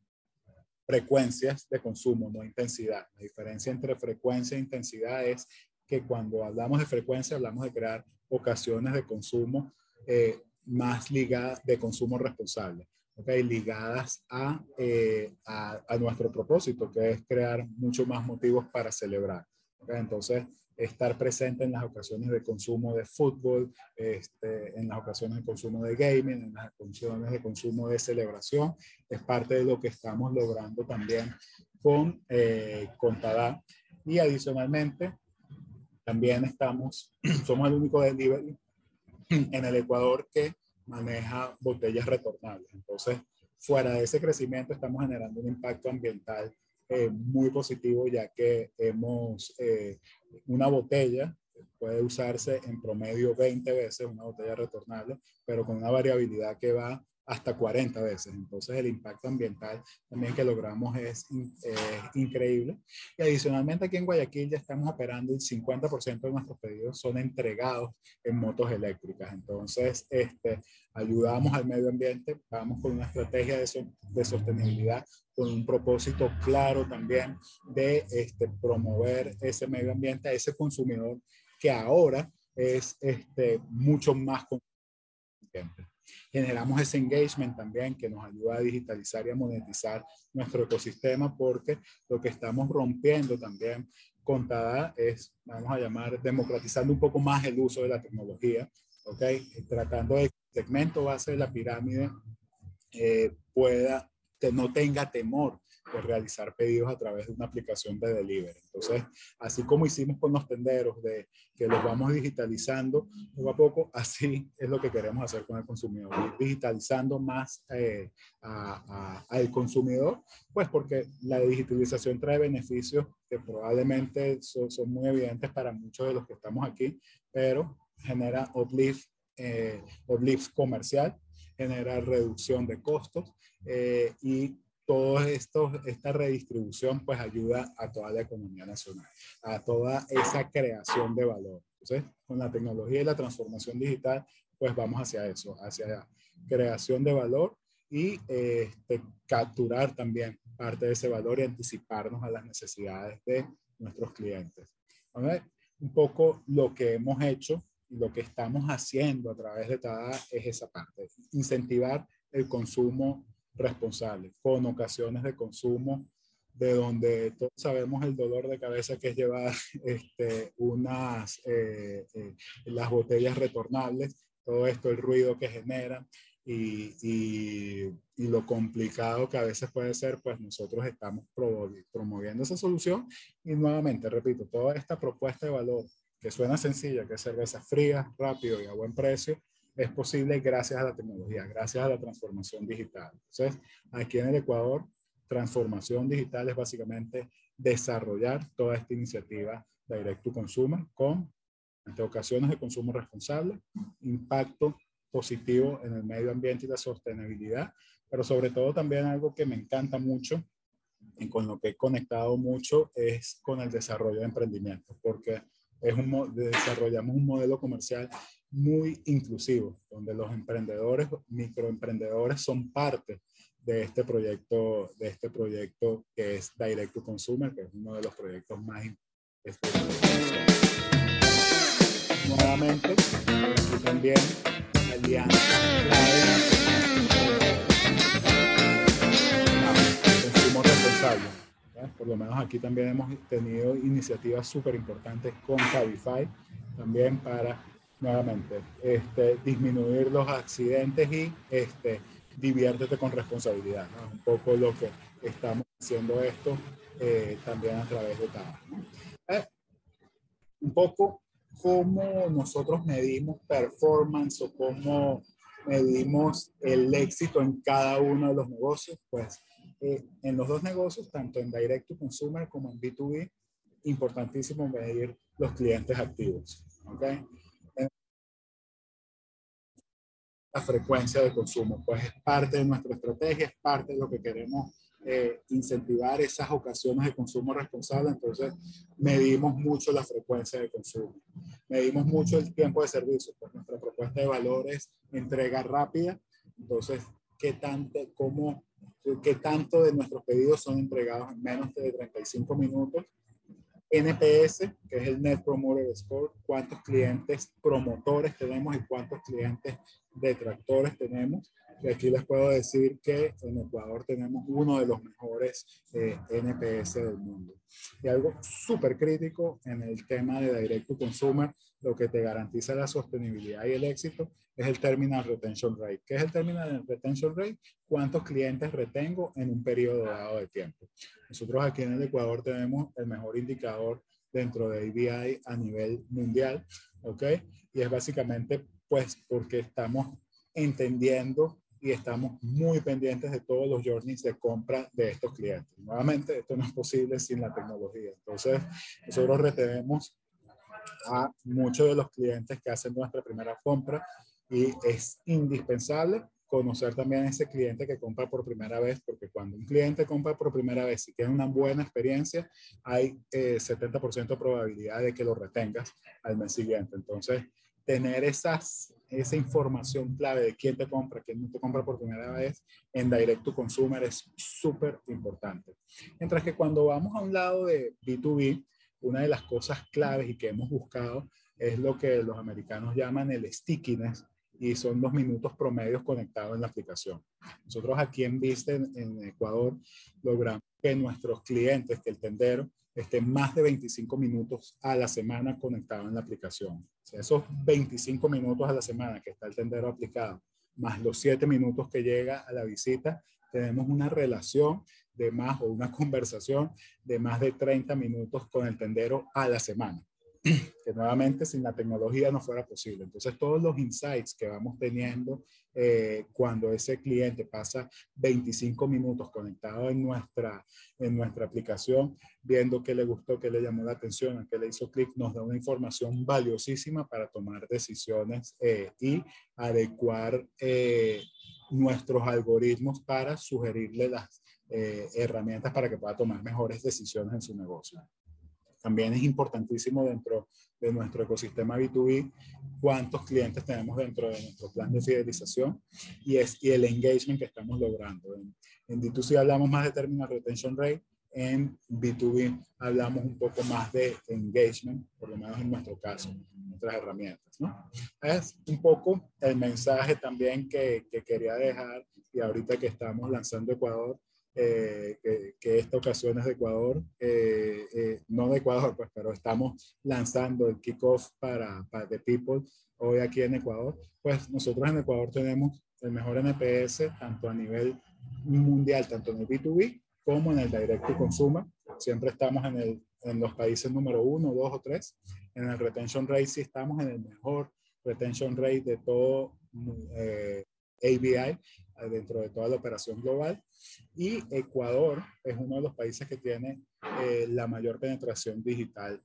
frecuencias de consumo, no intensidad. La diferencia entre frecuencia e intensidad es que cuando hablamos de frecuencia hablamos de crear ocasiones de consumo eh, más ligadas de consumo responsable, okay, ligadas a, eh, a, a, nuestro propósito, que es crear mucho más motivos para celebrar. Okay. Entonces, estar presente en las ocasiones de consumo de fútbol, este, en las ocasiones de consumo de gaming, en las ocasiones de consumo de celebración. Es parte de lo que estamos logrando también con, eh. Y adicionalmente, también estamos, somos el único delivery en el Ecuador que maneja botellas retornables. Entonces, fuera de ese crecimiento, estamos generando un impacto ambiental eh, muy positivo, ya que hemos, eh, una botella puede usarse en promedio 20 veces, una botella retornable, pero con una variabilidad que va hasta 40 veces. Entonces el impacto ambiental también que logramos es eh, increíble. Y adicionalmente aquí en Guayaquil ya estamos operando el 50% de nuestros pedidos son entregados en motos eléctricas. Entonces este, ayudamos al medio ambiente, vamos con una estrategia de, de sostenibilidad con un propósito claro también de este, promover ese medio ambiente a ese consumidor que ahora es este, mucho más. Generamos ese engagement también que nos ayuda a digitalizar y a monetizar nuestro ecosistema porque lo que estamos rompiendo también con TADA es, vamos a llamar, democratizando un poco más el uso de la tecnología, ¿ok? Tratando de que el segmento base de la pirámide eh, pueda, que no tenga temor de realizar pedidos a través de una aplicación de delivery. Entonces, así como hicimos con los tenderos, de que los vamos digitalizando poco a poco, así es lo que queremos hacer con el consumidor, ir digitalizando más eh, al consumidor, pues porque la digitalización trae beneficios que probablemente son, son, muy evidentes para muchos de los que estamos aquí, pero genera uplift, eh, uplift comercial, genera reducción de costos eh, y esto, esta redistribución pues ayuda a toda la economía nacional, a toda esa creación de valor. Entonces, con la tecnología y la transformación digital, pues vamos hacia eso, hacia creación de valor y este, capturar también parte de ese valor y anticiparnos a las necesidades de nuestros clientes. un poco lo que hemos hecho y lo que estamos haciendo a través de TADA es esa parte, incentivar el consumo responsable, con ocasiones de consumo de donde todos sabemos el dolor de cabeza que es llevar este, unas, eh, eh, las botellas retornables, todo esto, el ruido que generan y, y, y, lo complicado que a veces puede ser, pues nosotros estamos promoviendo esa solución. Y nuevamente, repito, toda esta propuesta de valor que suena sencilla, que es cerveza fría, rápido y a buen precio, es posible gracias a la tecnología, gracias a la transformación digital. Entonces, aquí en el Ecuador, transformación digital es básicamente desarrollar toda esta iniciativa de Direct to Consumer con ante ocasiones de consumo responsable, impacto positivo en el medio ambiente y la sostenibilidad, pero sobre todo también algo que me encanta mucho y con lo que he conectado mucho es con el desarrollo de emprendimiento, porque es un, desarrollamos un modelo comercial muy inclusivo, donde los emprendedores, microemprendedores son parte de este proyecto, de este proyecto que es Direct to Consumer, que es uno de los proyectos más este, nuevamente aquí también alianza consumo responsable. Por lo menos aquí también hemos tenido iniciativas súper importantes con Cabify, también para nuevamente este, disminuir los accidentes y este, diviértete con responsabilidad. ¿no? Un poco lo que estamos haciendo esto eh, también a través de TABA. Eh, un poco cómo nosotros medimos performance o cómo medimos el éxito en cada uno de los negocios, pues eh, en los dos negocios, tanto en Direct to Consumer como en B2B, importantísimo medir los clientes activos. ¿okay? La frecuencia de consumo, pues es parte de nuestra estrategia, es parte de lo que queremos eh, incentivar esas ocasiones de consumo responsable, entonces medimos mucho la frecuencia de consumo, medimos mucho el tiempo de servicio, pues nuestra propuesta de valores entrega rápida, entonces qué tanto, cómo, qué tanto de nuestros pedidos son entregados en menos de 35 minutos, NPS, que es el Net Promoter Score, cuántos clientes promotores tenemos y cuántos clientes detractores tenemos y aquí les puedo decir que en Ecuador tenemos uno de los mejores eh, NPS del mundo. Y algo súper crítico en el tema de Direct to Consumer, lo que te garantiza la sostenibilidad y el éxito, es el Terminal Retention Rate. ¿Qué es el Terminal Retention Rate? ¿Cuántos clientes retengo en un periodo dado de tiempo? Nosotros aquí en el Ecuador tenemos el mejor indicador dentro de ABI a nivel mundial, ¿ok? Y es básicamente pues porque estamos entendiendo y estamos muy pendientes de todos los journeys de compra de estos clientes. Nuevamente, esto no es posible sin la tecnología. Entonces, nosotros retenemos a muchos de los clientes que hacen nuestra primera compra y es indispensable conocer también a ese cliente que compra por primera vez, porque cuando un cliente compra por primera vez y tiene una buena experiencia, hay 70% eh, de probabilidad de que lo retengas al mes siguiente. Entonces, tener esas, esa información clave de quién te compra, quién no te compra por primera vez en Direct to Consumer es súper importante. Mientras que cuando vamos a un lado de B2B, una de las cosas claves y que hemos buscado es lo que los americanos llaman el stickiness y son los minutos promedios conectados en la aplicación. Nosotros aquí en Viste, en Ecuador, logramos que nuestros clientes, que el tendero, esté más de 25 minutos a la semana conectado en la aplicación. O sea, esos 25 minutos a la semana que está el tendero aplicado, más los 7 minutos que llega a la visita, tenemos una relación de más o una conversación de más de 30 minutos con el tendero a la semana que nuevamente sin la tecnología no fuera posible. Entonces, todos los insights que vamos teniendo eh, cuando ese cliente pasa 25 minutos conectado en nuestra, en nuestra aplicación, viendo qué le gustó, qué le llamó la atención, qué le hizo clic, nos da una información valiosísima para tomar decisiones eh, y adecuar eh, nuestros algoritmos para sugerirle las herramientas para que pueda tomar mejores decisiones en su negocio. También es importantísimo dentro de nuestro ecosistema B2B cuántos clientes tenemos dentro de nuestro plan de fidelización y, es, y el engagement que estamos logrando. En, en D2C hablamos más de Terminal Retention Rate, en B2B hablamos un poco más de engagement, por lo menos en nuestro caso, en nuestras herramientas. ¿no? Es un poco el mensaje también que, que quería dejar y ahorita que estamos lanzando Ecuador, eh, que, esta ocasión es de Ecuador, eh, eh, no de Ecuador, pues, pero estamos lanzando el kickoff para, para The People hoy aquí en Ecuador. Pues nosotros en Ecuador tenemos el mejor NPS tanto a nivel mundial, tanto en el B2B como en el Direct to Consumer. Siempre estamos en, el, en los países número uno, dos o tres. En el Retention Rate sí estamos en el mejor Retention Rate de todo ABI dentro de toda la operación global. Y Ecuador es uno de los países que tiene eh, la mayor penetración digital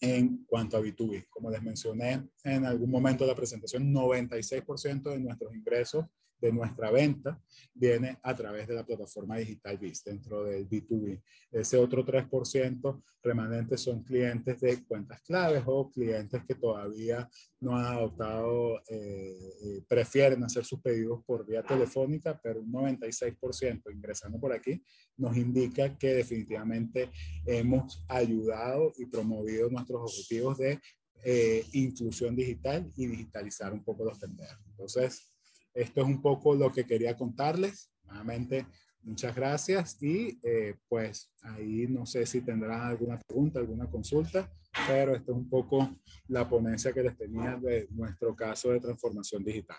en cuanto a B2B. Como les mencioné en algún momento de la presentación, 96% de nuestros ingresos de nuestra venta viene a través de la plataforma digital BIS dentro del B2B. Ese otro 3% remanente son clientes de cuentas claves o clientes que todavía no han adoptado, eh, eh, prefieren hacer sus pedidos por vía telefónica, pero un 96% ingresando por aquí nos indica que definitivamente hemos ayudado y promovido nuestros objetivos de eh, inclusión digital y digitalizar un poco los tenderos. Entonces, esto es un poco lo que quería contarles. Nuevamente, muchas gracias y eh, pues ahí no sé si tendrán alguna pregunta, alguna consulta, pero esto es un poco la ponencia que les tenía de nuestro caso de transformación digital.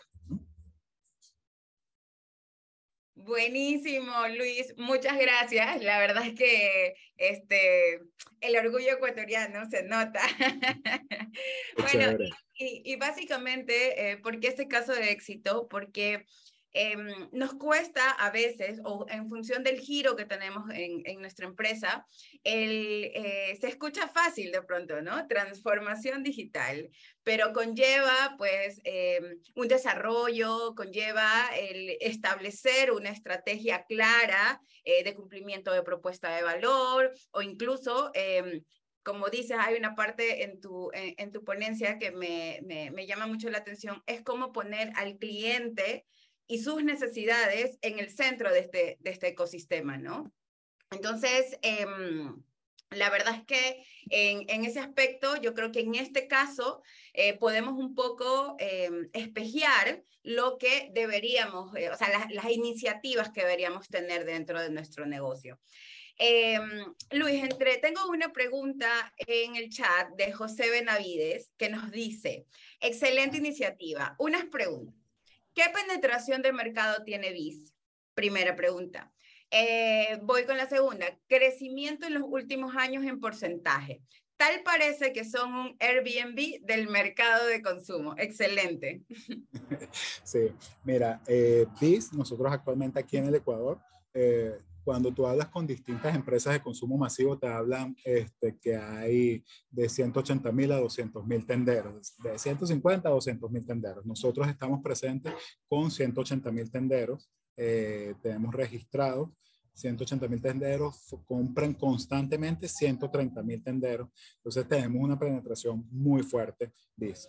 Buenísimo, Luis. Muchas gracias. La verdad es que este, el orgullo ecuatoriano se nota. bueno, y, básicamente, eh, ¿por qué este caso de éxito? Porque Em, nos cuesta a veces, o en función del giro que tenemos en, nuestra empresa, el, eh, se escucha fácil de pronto, ¿no? Transformación digital, pero conlleva pues em, un desarrollo, conlleva el establecer una estrategia clara eh, de cumplimiento de propuesta de valor o incluso em, como dices, hay una parte en tu, en, tu ponencia que me, me, me, llama mucho la atención, es cómo poner al cliente y sus necesidades en el centro de este, de este ecosistema, ¿no? Entonces, em, la verdad es que en, ese aspecto, yo creo que en este caso eh, podemos un poco eh, espejear lo que deberíamos, eh, o sea, las, las, iniciativas que deberíamos tener dentro de nuestro negocio. Em, Luis, entre, tengo una pregunta en el chat de José Benavides que nos dice, excelente iniciativa, unas preguntas. ¿Qué penetración de mercado tiene BIS? Primera pregunta. Eh, voy con la segunda. Crecimiento en los últimos años en porcentaje. Tal parece que son un Airbnb del mercado de consumo. Excelente. Sí, mira, eh, BIS, nosotros actualmente aquí en el Ecuador, eh, cuando tú hablas con distintas empresas de consumo masivo, te hablan este, que hay de 180 mil a 200 mil tenderos, de 150 a 200 mil tenderos. Nosotros estamos presentes con 180 mil tenderos, eh, tenemos registrados 180 mil tenderos, compran constantemente 130 mil tenderos. Entonces tenemos una penetración muy fuerte,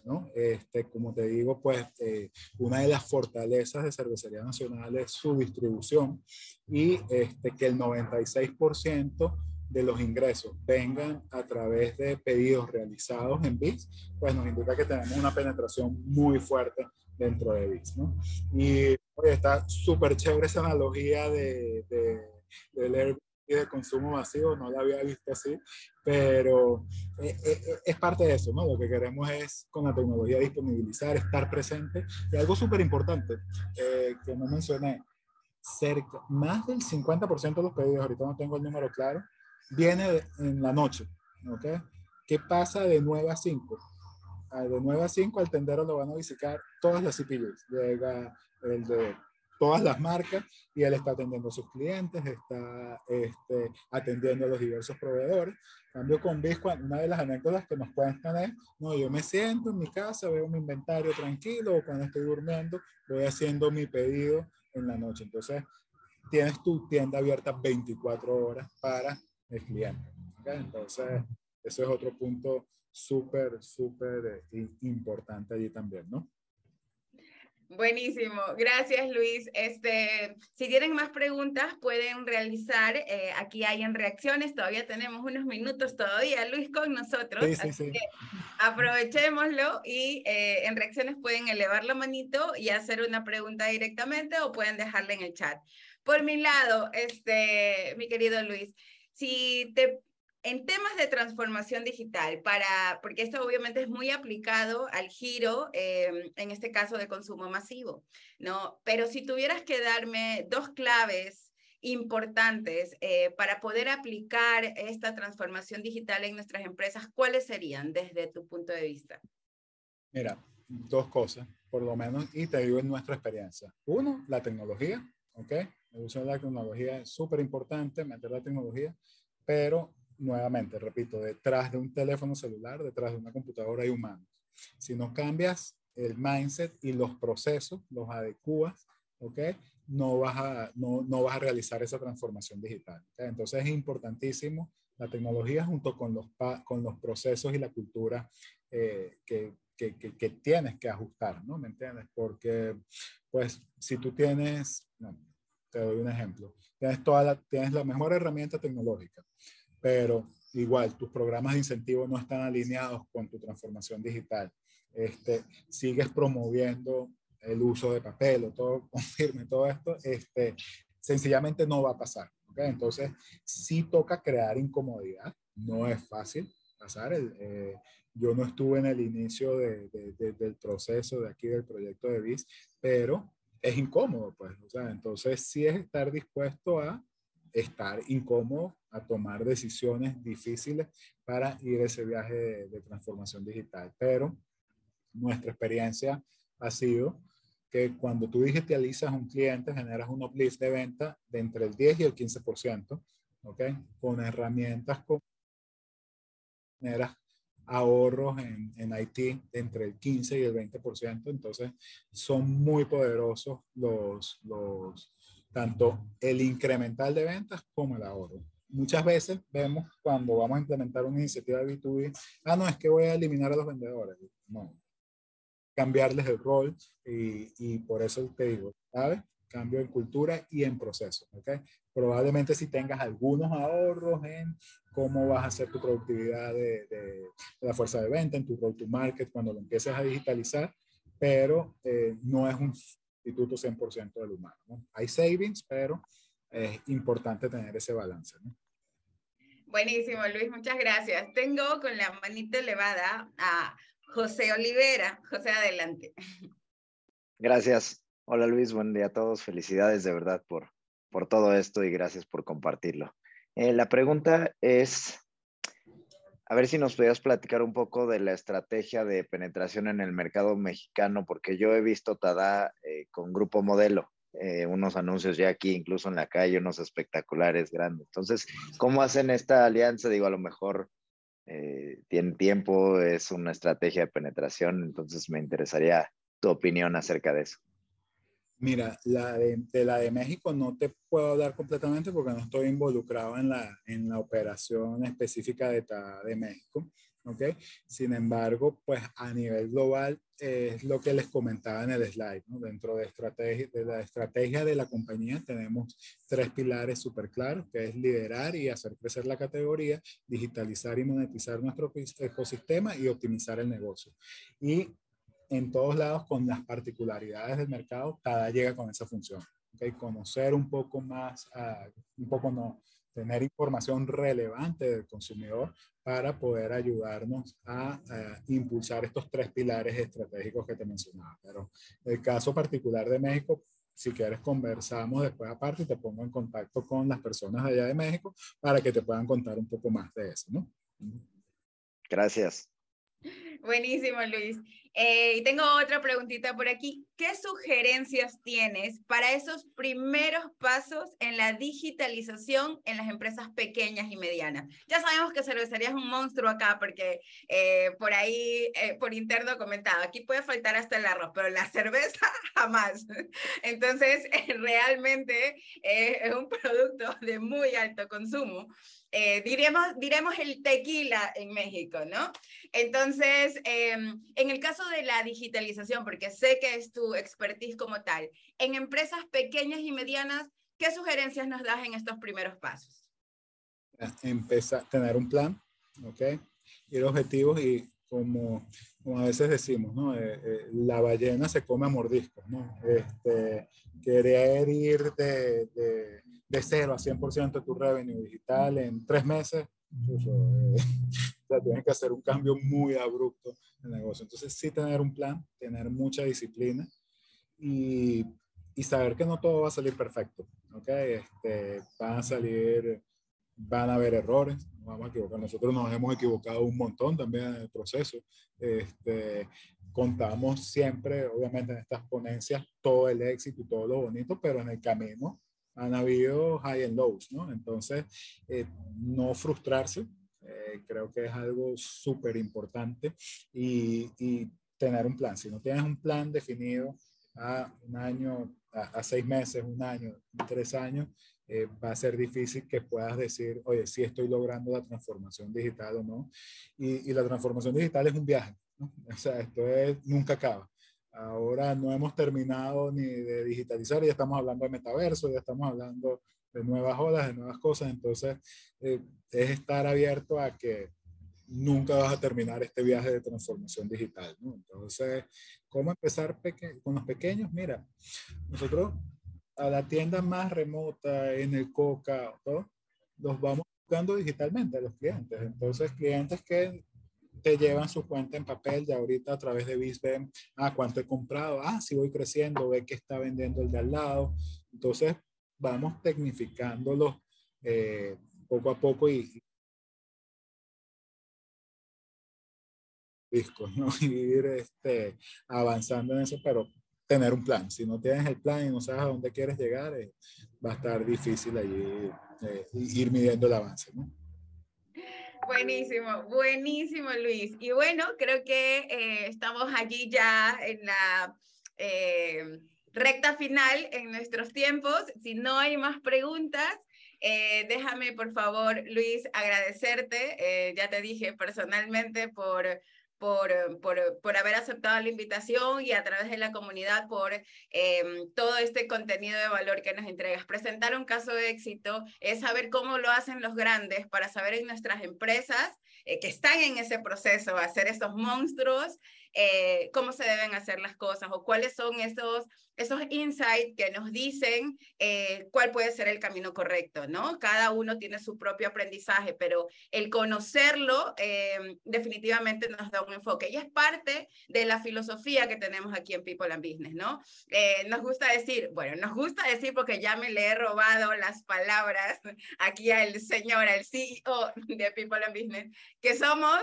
¿no? Este, como te digo, pues eh, una de las fortalezas de Cervecería Nacional es su distribución y este, que el 96% de los ingresos vengan a través de pedidos realizados en BIS, pues nos indica que tenemos una penetración muy fuerte dentro de BIS, ¿no? Y está súper chévere esa analogía de del Airbnb de consumo masivo, no la había visto así, pero eh, eh, eh, es parte de eso, ¿no? Lo que queremos es con la tecnología disponibilizar, estar presente. Y algo súper importante que no mencioné, cerca, más del 50% de los pedidos, ahorita no tengo el número claro, viene en la noche, ¿ok? ¿Qué pasa de 9 a 5? Ah, de 9 a 5 al tendero lo van a visitar todas las CPUs. Llega el de todas las marcas y él está atendiendo a sus clientes, está este, atendiendo a los diversos proveedores. cambio con Bisco, una de las anécdotas que nos pueden tener, no, yo me siento en mi casa, veo mi inventario tranquilo o cuando estoy durmiendo voy haciendo mi pedido en la noche. Entonces, tienes tu tienda abierta 24 horas para el cliente. Entonces, eso es otro punto súper, súper eh, importante allí también, ¿no? Buenísimo, gracias Luis. Este, si tienen más preguntas pueden realizar, eh, aquí hay en reacciones, todavía tenemos unos minutos todavía, Luis, con nosotros, así que aprovechémoslo y eh, en reacciones pueden elevar la manito y hacer una pregunta directamente o pueden dejarla en el chat. Por mi lado, este, mi querido Luis, si te en temas de transformación digital, para, porque esto obviamente es muy aplicado al giro, em, en este caso de consumo masivo, ¿no? Pero si tuvieras que darme dos claves importantes eh, para poder aplicar esta transformación digital en nuestras empresas, ¿cuáles serían desde tu punto de vista? Mira, dos cosas, por lo menos, y te digo en nuestra experiencia. Uno, la tecnología, ¿ok? El uso de la tecnología es súper importante, meter la tecnología, pero nuevamente, repito, detrás de un teléfono celular, detrás de una computadora hay humanos. Si no cambias el mindset y los procesos, los adecuas ¿ok? No vas a, no, no vas a realizar esa transformación digital. Entonces es importantísimo la tecnología junto con los, con los procesos y la cultura eh, que, que, que, tienes que ajustar, ¿no? ¿Me entiendes? Porque, pues, si tú tienes, te doy un ejemplo, tienes, toda tienes la mejor herramienta tecnológica, pero igual tus programas de incentivo no están alineados con tu transformación digital. Este, sigues promoviendo el uso de papel o todo, confirme todo esto, este, sencillamente no va a pasar. ¿okay? Entonces, sí toca crear incomodidad, no es fácil pasar. El, eh, yo no estuve en el inicio de, de, del proceso de aquí del proyecto de BIS, pero es incómodo, pues. O sea, entonces sí es estar dispuesto a estar incómodo, a tomar decisiones difíciles para ir ese viaje de, de transformación digital. Pero nuestra experiencia ha sido que cuando tú digitalizas a un cliente generas un uplift de venta de entre el 10 y el 15%, ¿ok? Con herramientas como generas ahorros en, en IT de entre el 15 y el 20%, entonces son muy poderosos los, los, tanto el incremental de ventas como el ahorro. Muchas veces vemos cuando vamos a implementar una iniciativa de B2B, ah, no, es que voy a eliminar a los vendedores. No, cambiarles el rol y, y por eso te digo, ¿sabes? Cambio en cultura y en proceso, ¿ok? Probablemente si tengas algunos ahorros en cómo vas a hacer tu productividad de, de, la fuerza de venta, en tu road to market, cuando lo empieces a digitalizar, pero eh, no es un sustituto 100% del humano, ¿no? Hay savings, pero es importante tener ese balance, ¿no? Buenísimo, Luis, muchas gracias. Tengo con la manita elevada a José Olivera. José, adelante. Gracias. Hola Luis, buen día a todos. Felicidades de verdad por, por todo esto y gracias por compartirlo. Eh, la pregunta es, a ver si nos podías platicar un poco de la estrategia de penetración en el mercado mexicano, porque yo he visto Tada eh, con Grupo Modelo, eh, unos anuncios ya aquí, incluso en la calle, unos espectaculares grandes. Entonces, ¿cómo hacen esta alianza? Digo, a lo mejor eh, tiene tiempo, es una estrategia de penetración, entonces me interesaría tu opinión acerca de eso. Mira, la de, de, la de México no te puedo hablar completamente porque no estoy involucrado en la, en la operación específica de, de México. ¿Ok? Sin embargo, pues a nivel global es lo que les comentaba en el slide, ¿no? Dentro de, estrategia, de la estrategia de la compañía tenemos tres pilares súper claros, que es liderar y hacer crecer la categoría, digitalizar y monetizar nuestro ecosistema y optimizar el negocio. Y en todos lados, con las particularidades del mercado, cada llega con esa función. ¿okay? Conocer un poco más, uh, un poco no, tener información relevante del consumidor para poder ayudarnos a, a, impulsar estos tres pilares estratégicos que te mencionaba. Pero el caso particular de México, si quieres conversamos después aparte y te pongo en contacto con las personas allá de México para que te puedan contar un poco más de eso, ¿no? Gracias. Buenísimo, Luis. Eh, y tengo otra preguntita por aquí. ¿Qué sugerencias tienes para esos primeros pasos en la digitalización en las empresas pequeñas y medianas? Ya sabemos que cervecería es un monstruo acá porque eh, por ahí, eh, por interno comentado, aquí puede faltar hasta el arroz, pero la cerveza jamás. Entonces, realmente es un producto de muy alto consumo. Eh, diremos, diremos el tequila en México, ¿no? Entonces, eh, en el caso de la digitalización, porque sé que es tu expertise como tal, en empresas pequeñas y medianas, ¿qué sugerencias nos das en estos primeros pasos? Empezar, tener un plan, ¿ok? Ir objetivos y como, como a veces decimos, ¿no? Eh, eh, la ballena se come a mordiscos, ¿no? Este, querer ir de, de, de 0 a 100% de tu revenue digital en tres meses, eso, eh, tienes que hacer un cambio muy abrupto en el negocio. Entonces, sí tener un plan, tener mucha disciplina y, y saber que no todo va a salir perfecto, ¿ok? Este, van a salir van a haber errores, no vamos a equivocar. Nosotros nos hemos equivocado un montón también en el proceso. Este, contamos siempre, obviamente, en estas ponencias todo el éxito y todo lo bonito, pero en el camino han habido high and lows, ¿no? Entonces, eh, no frustrarse, eh, creo que es algo súper importante y, y, tener un plan. Si no tienes un plan definido, a un año, a, seis meses, un año, tres años, eh, va a ser difícil que puedas decir, oye, si estoy logrando la transformación digital o no. Y, y la transformación digital es un viaje, ¿no? O sea, esto es, nunca acaba. Ahora no hemos terminado ni de digitalizar, ya estamos hablando de metaverso, ya estamos hablando de nuevas olas, de nuevas cosas. Entonces, eh, es estar abierto a que nunca vas a terminar este viaje de transformación digital. ¿no? Entonces, ¿cómo empezar con los pequeños? Mira, nosotros a la tienda más remota, en el Coca, todo, los vamos buscando digitalmente a los clientes. Entonces, clientes que te llevan su cuenta en papel de ahorita a través de Bisbem, ah, cuánto he comprado, ah, si voy creciendo, ve que está vendiendo el de al lado. Entonces, vamos tecnificándolo eh, poco a poco y, discos, ¿no? Y ir este, avanzando en eso, pero tener un plan. Si no tienes el plan y no sabes a dónde quieres llegar, eh, va a estar difícil allí eh, ir midiendo el avance, ¿no? Buenísimo, buenísimo Luis. Y bueno, creo que eh, estamos aquí ya en la recta final en nuestros tiempos. Si no hay más preguntas, déjame por favor, Luis, agradecerte. ya te dije personalmente por por, por, por, haber aceptado la invitación y a través de la comunidad por em, todo este contenido de valor que nos entregas. Presentar un caso de éxito es saber cómo lo hacen los grandes para saber en nuestras empresas eh, que están en ese proceso, hacer esos monstruos, eh, cómo se deben hacer las cosas o cuáles son esos esos insights que nos dicen eh, cuál puede ser el camino correcto, ¿no? Cada uno tiene su propio aprendizaje, pero el conocerlo eh, definitivamente nos da un enfoque y es parte de la filosofía que tenemos aquí en People and Business, ¿no? Eh, nos gusta decir, bueno, nos gusta decir porque ya me le he robado las palabras aquí al señor, al CEO de People and Business, que somos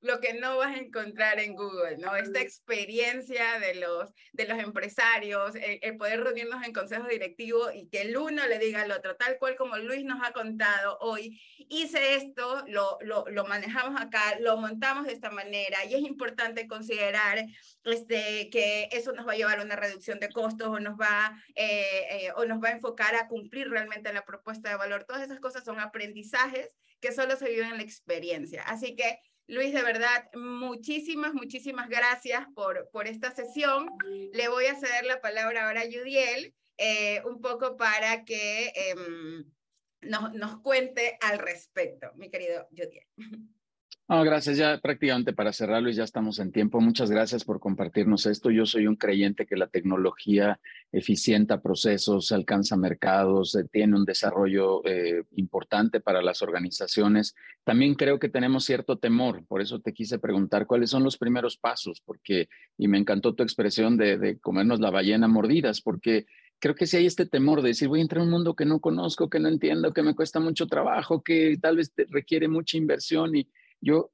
lo que no vas a encontrar en Google, ¿no? Esta experiencia de los, de los empresarios el, poder reunirnos en consejos directivos y que el uno le diga al otro, tal cual como Luis nos ha contado hoy, hice esto, lo, lo, lo manejamos acá, lo montamos de esta manera y es importante considerar este, que eso nos va a llevar a una reducción de costos o nos va, eh, eh, o nos va a enfocar a cumplir realmente la propuesta de valor. Todas esas cosas son aprendizajes que solo se viven en la experiencia. Así que Luis, de verdad, muchísimas, muchísimas gracias por, por esta sesión. Le voy a ceder la palabra ahora a Yudiel, eh, un poco para que em, nos, nos, cuente al respecto, mi querido Yudiel. No, gracias. Ya prácticamente para cerrarlo y ya estamos en tiempo. Muchas gracias por compartirnos esto. Yo soy un creyente que la tecnología eficienta procesos, alcanza mercados, eh, tiene un desarrollo eh, importante para las organizaciones. También creo que tenemos cierto temor. Por eso te quise preguntar cuáles son los primeros pasos, porque, y me encantó tu expresión de, de comernos la ballena mordidas, porque creo que si hay este temor de decir, voy a entrar a un mundo que no conozco, que no entiendo, que me cuesta mucho trabajo, que tal vez requiere mucha inversión y yo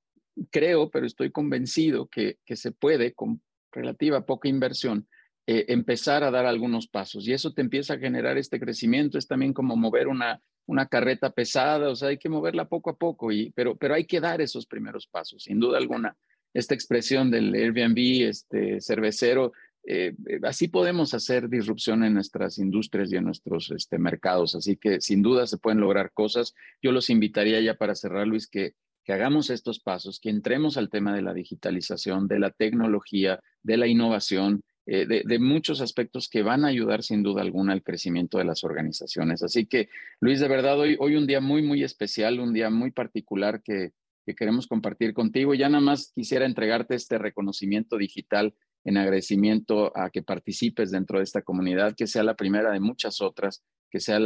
creo, pero estoy convencido que, se puede, con relativa poca inversión, eh, empezar a dar algunos pasos. Y eso te empieza a generar este crecimiento. Es también como mover una, una carreta pesada, o sea, hay que moverla poco a poco, y, pero, pero hay que dar esos primeros pasos, sin duda alguna. Esta expresión del Airbnb, este cervecero, eh, eh, así podemos hacer disrupción en nuestras industrias y en nuestros este, mercados. Así que sin duda se pueden lograr cosas. Yo los invitaría ya para cerrar, Luis, que que hagamos estos pasos, que entremos al tema de la digitalización, de la tecnología, de la innovación, eh, de, muchos aspectos que van a ayudar sin duda alguna al crecimiento de las organizaciones. Así que, Luis, de verdad, hoy, hoy un día muy, muy especial, un día muy particular que, que queremos compartir contigo. Ya nada más quisiera entregarte este reconocimiento digital en agradecimiento a que participes dentro de esta comunidad, que sea la primera de muchas otras, que sea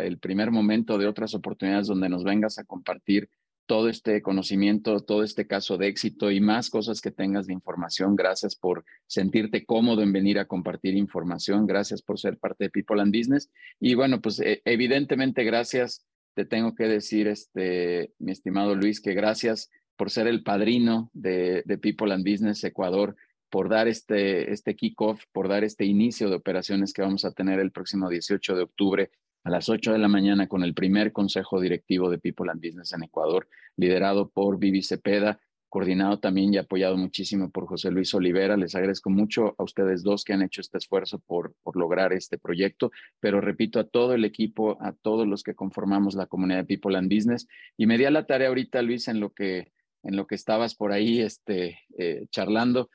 el primer momento de otras oportunidades donde nos vengas a compartir todo este conocimiento, todo este caso de éxito y más cosas que tengas de información. Gracias por sentirte cómodo en venir a compartir información. Gracias por ser parte de People and Business. Y bueno, pues e, evidentemente gracias. Te tengo que decir, este, mi estimado Luis, que gracias por ser el padrino de, de People and Business Ecuador, por dar este, este kickoff, por dar este inicio de operaciones que vamos a tener el próximo 18 de octubre a las 8 de la mañana con el primer consejo directivo de People and Business en Ecuador, liderado por Vivi Cepeda. coordinado también y apoyado muchísimo por José Luis Olivera. Les agradezco mucho a ustedes dos que han hecho este esfuerzo por, por lograr este proyecto, pero repito a todo el equipo, a todos los que conformamos la comunidad de People and Business. Y me di a la tarea ahorita, Luis, en lo que, en lo que estabas por ahí este, eh, charlando,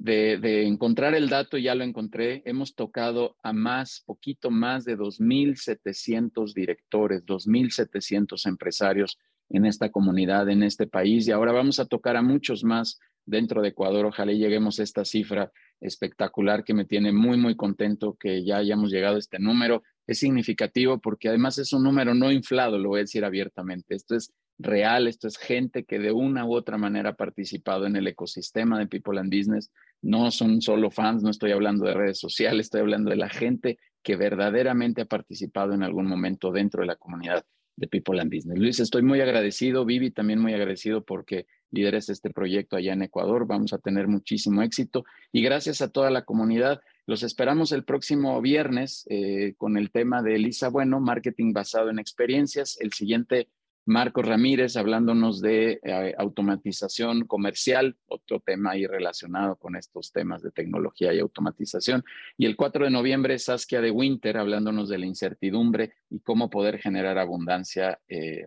de, encontrar el dato, ya lo encontré, hemos tocado a más, poquito más de 2.700 directores, 2.700 empresarios en esta comunidad, en este país. Y ahora vamos a tocar a muchos más dentro de Ecuador. Ojalá lleguemos a esta cifra espectacular que me tiene muy, muy contento que ya hayamos llegado a este número. Es significativo porque además es un número no inflado, lo voy a decir abiertamente. Esto es real, esto es gente que de una u otra manera ha participado en el ecosistema de People and Business. No son solo fans, no estoy hablando de redes sociales, estoy hablando de la gente que verdaderamente ha participado en algún momento dentro de la comunidad de People and Business. Luis, estoy muy agradecido, Vivi también muy agradecido porque lideres este proyecto allá en Ecuador. Vamos a tener muchísimo éxito y gracias a toda la comunidad. Los esperamos el próximo viernes eh, con el tema de Elisa Bueno, marketing basado en experiencias. El siguiente Marcos Ramírez hablándonos de eh, automatización comercial, otro tema ahí relacionado con estos temas de tecnología y automatización. Y el 4 de noviembre, Saskia de Winter hablándonos de la incertidumbre y cómo poder generar abundancia eh,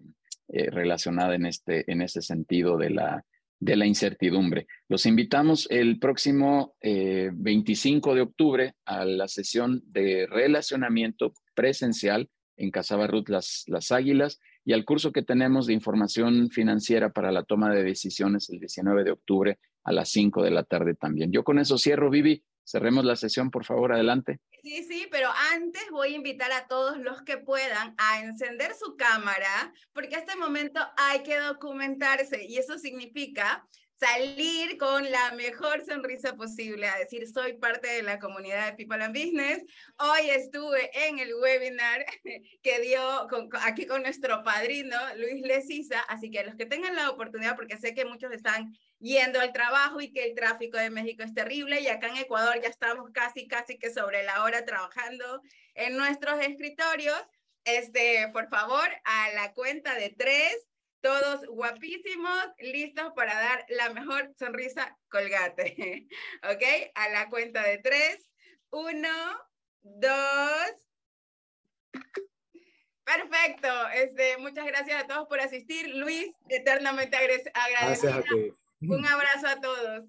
eh, relacionada en este, en ese sentido de la, de la incertidumbre. Los invitamos el próximo 25 de octubre a la sesión de relacionamiento presencial en Casabarrut Las, Las Águilas y al curso que tenemos de información financiera para la toma de decisiones el 19 de octubre a las 5 de la tarde también. Yo con eso cierro, Vivi. Cerremos la sesión, por favor, adelante. Sí, sí, pero antes voy a invitar a todos los que puedan a encender su cámara, porque a este momento hay que documentarse y eso significa salir con la mejor sonrisa posible, a decir, soy parte de la comunidad de People and Business. Hoy estuve en el webinar que dio aquí con nuestro padrino, Luis Lecisa, así que los que tengan la oportunidad, porque sé que muchos están yendo al trabajo y que el tráfico de México es terrible y acá en Ecuador ya estamos casi, casi que sobre la hora trabajando en nuestros escritorios. Este, por favor, a la cuenta de tres, todos guapísimos, listos para dar la mejor sonrisa colgate. ¿Ok? A la cuenta de tres. Uno, dos. Perfecto. Este, muchas gracias a todos por asistir. Luis, eternamente agradecida. Gracias a ti. Un abrazo a todos.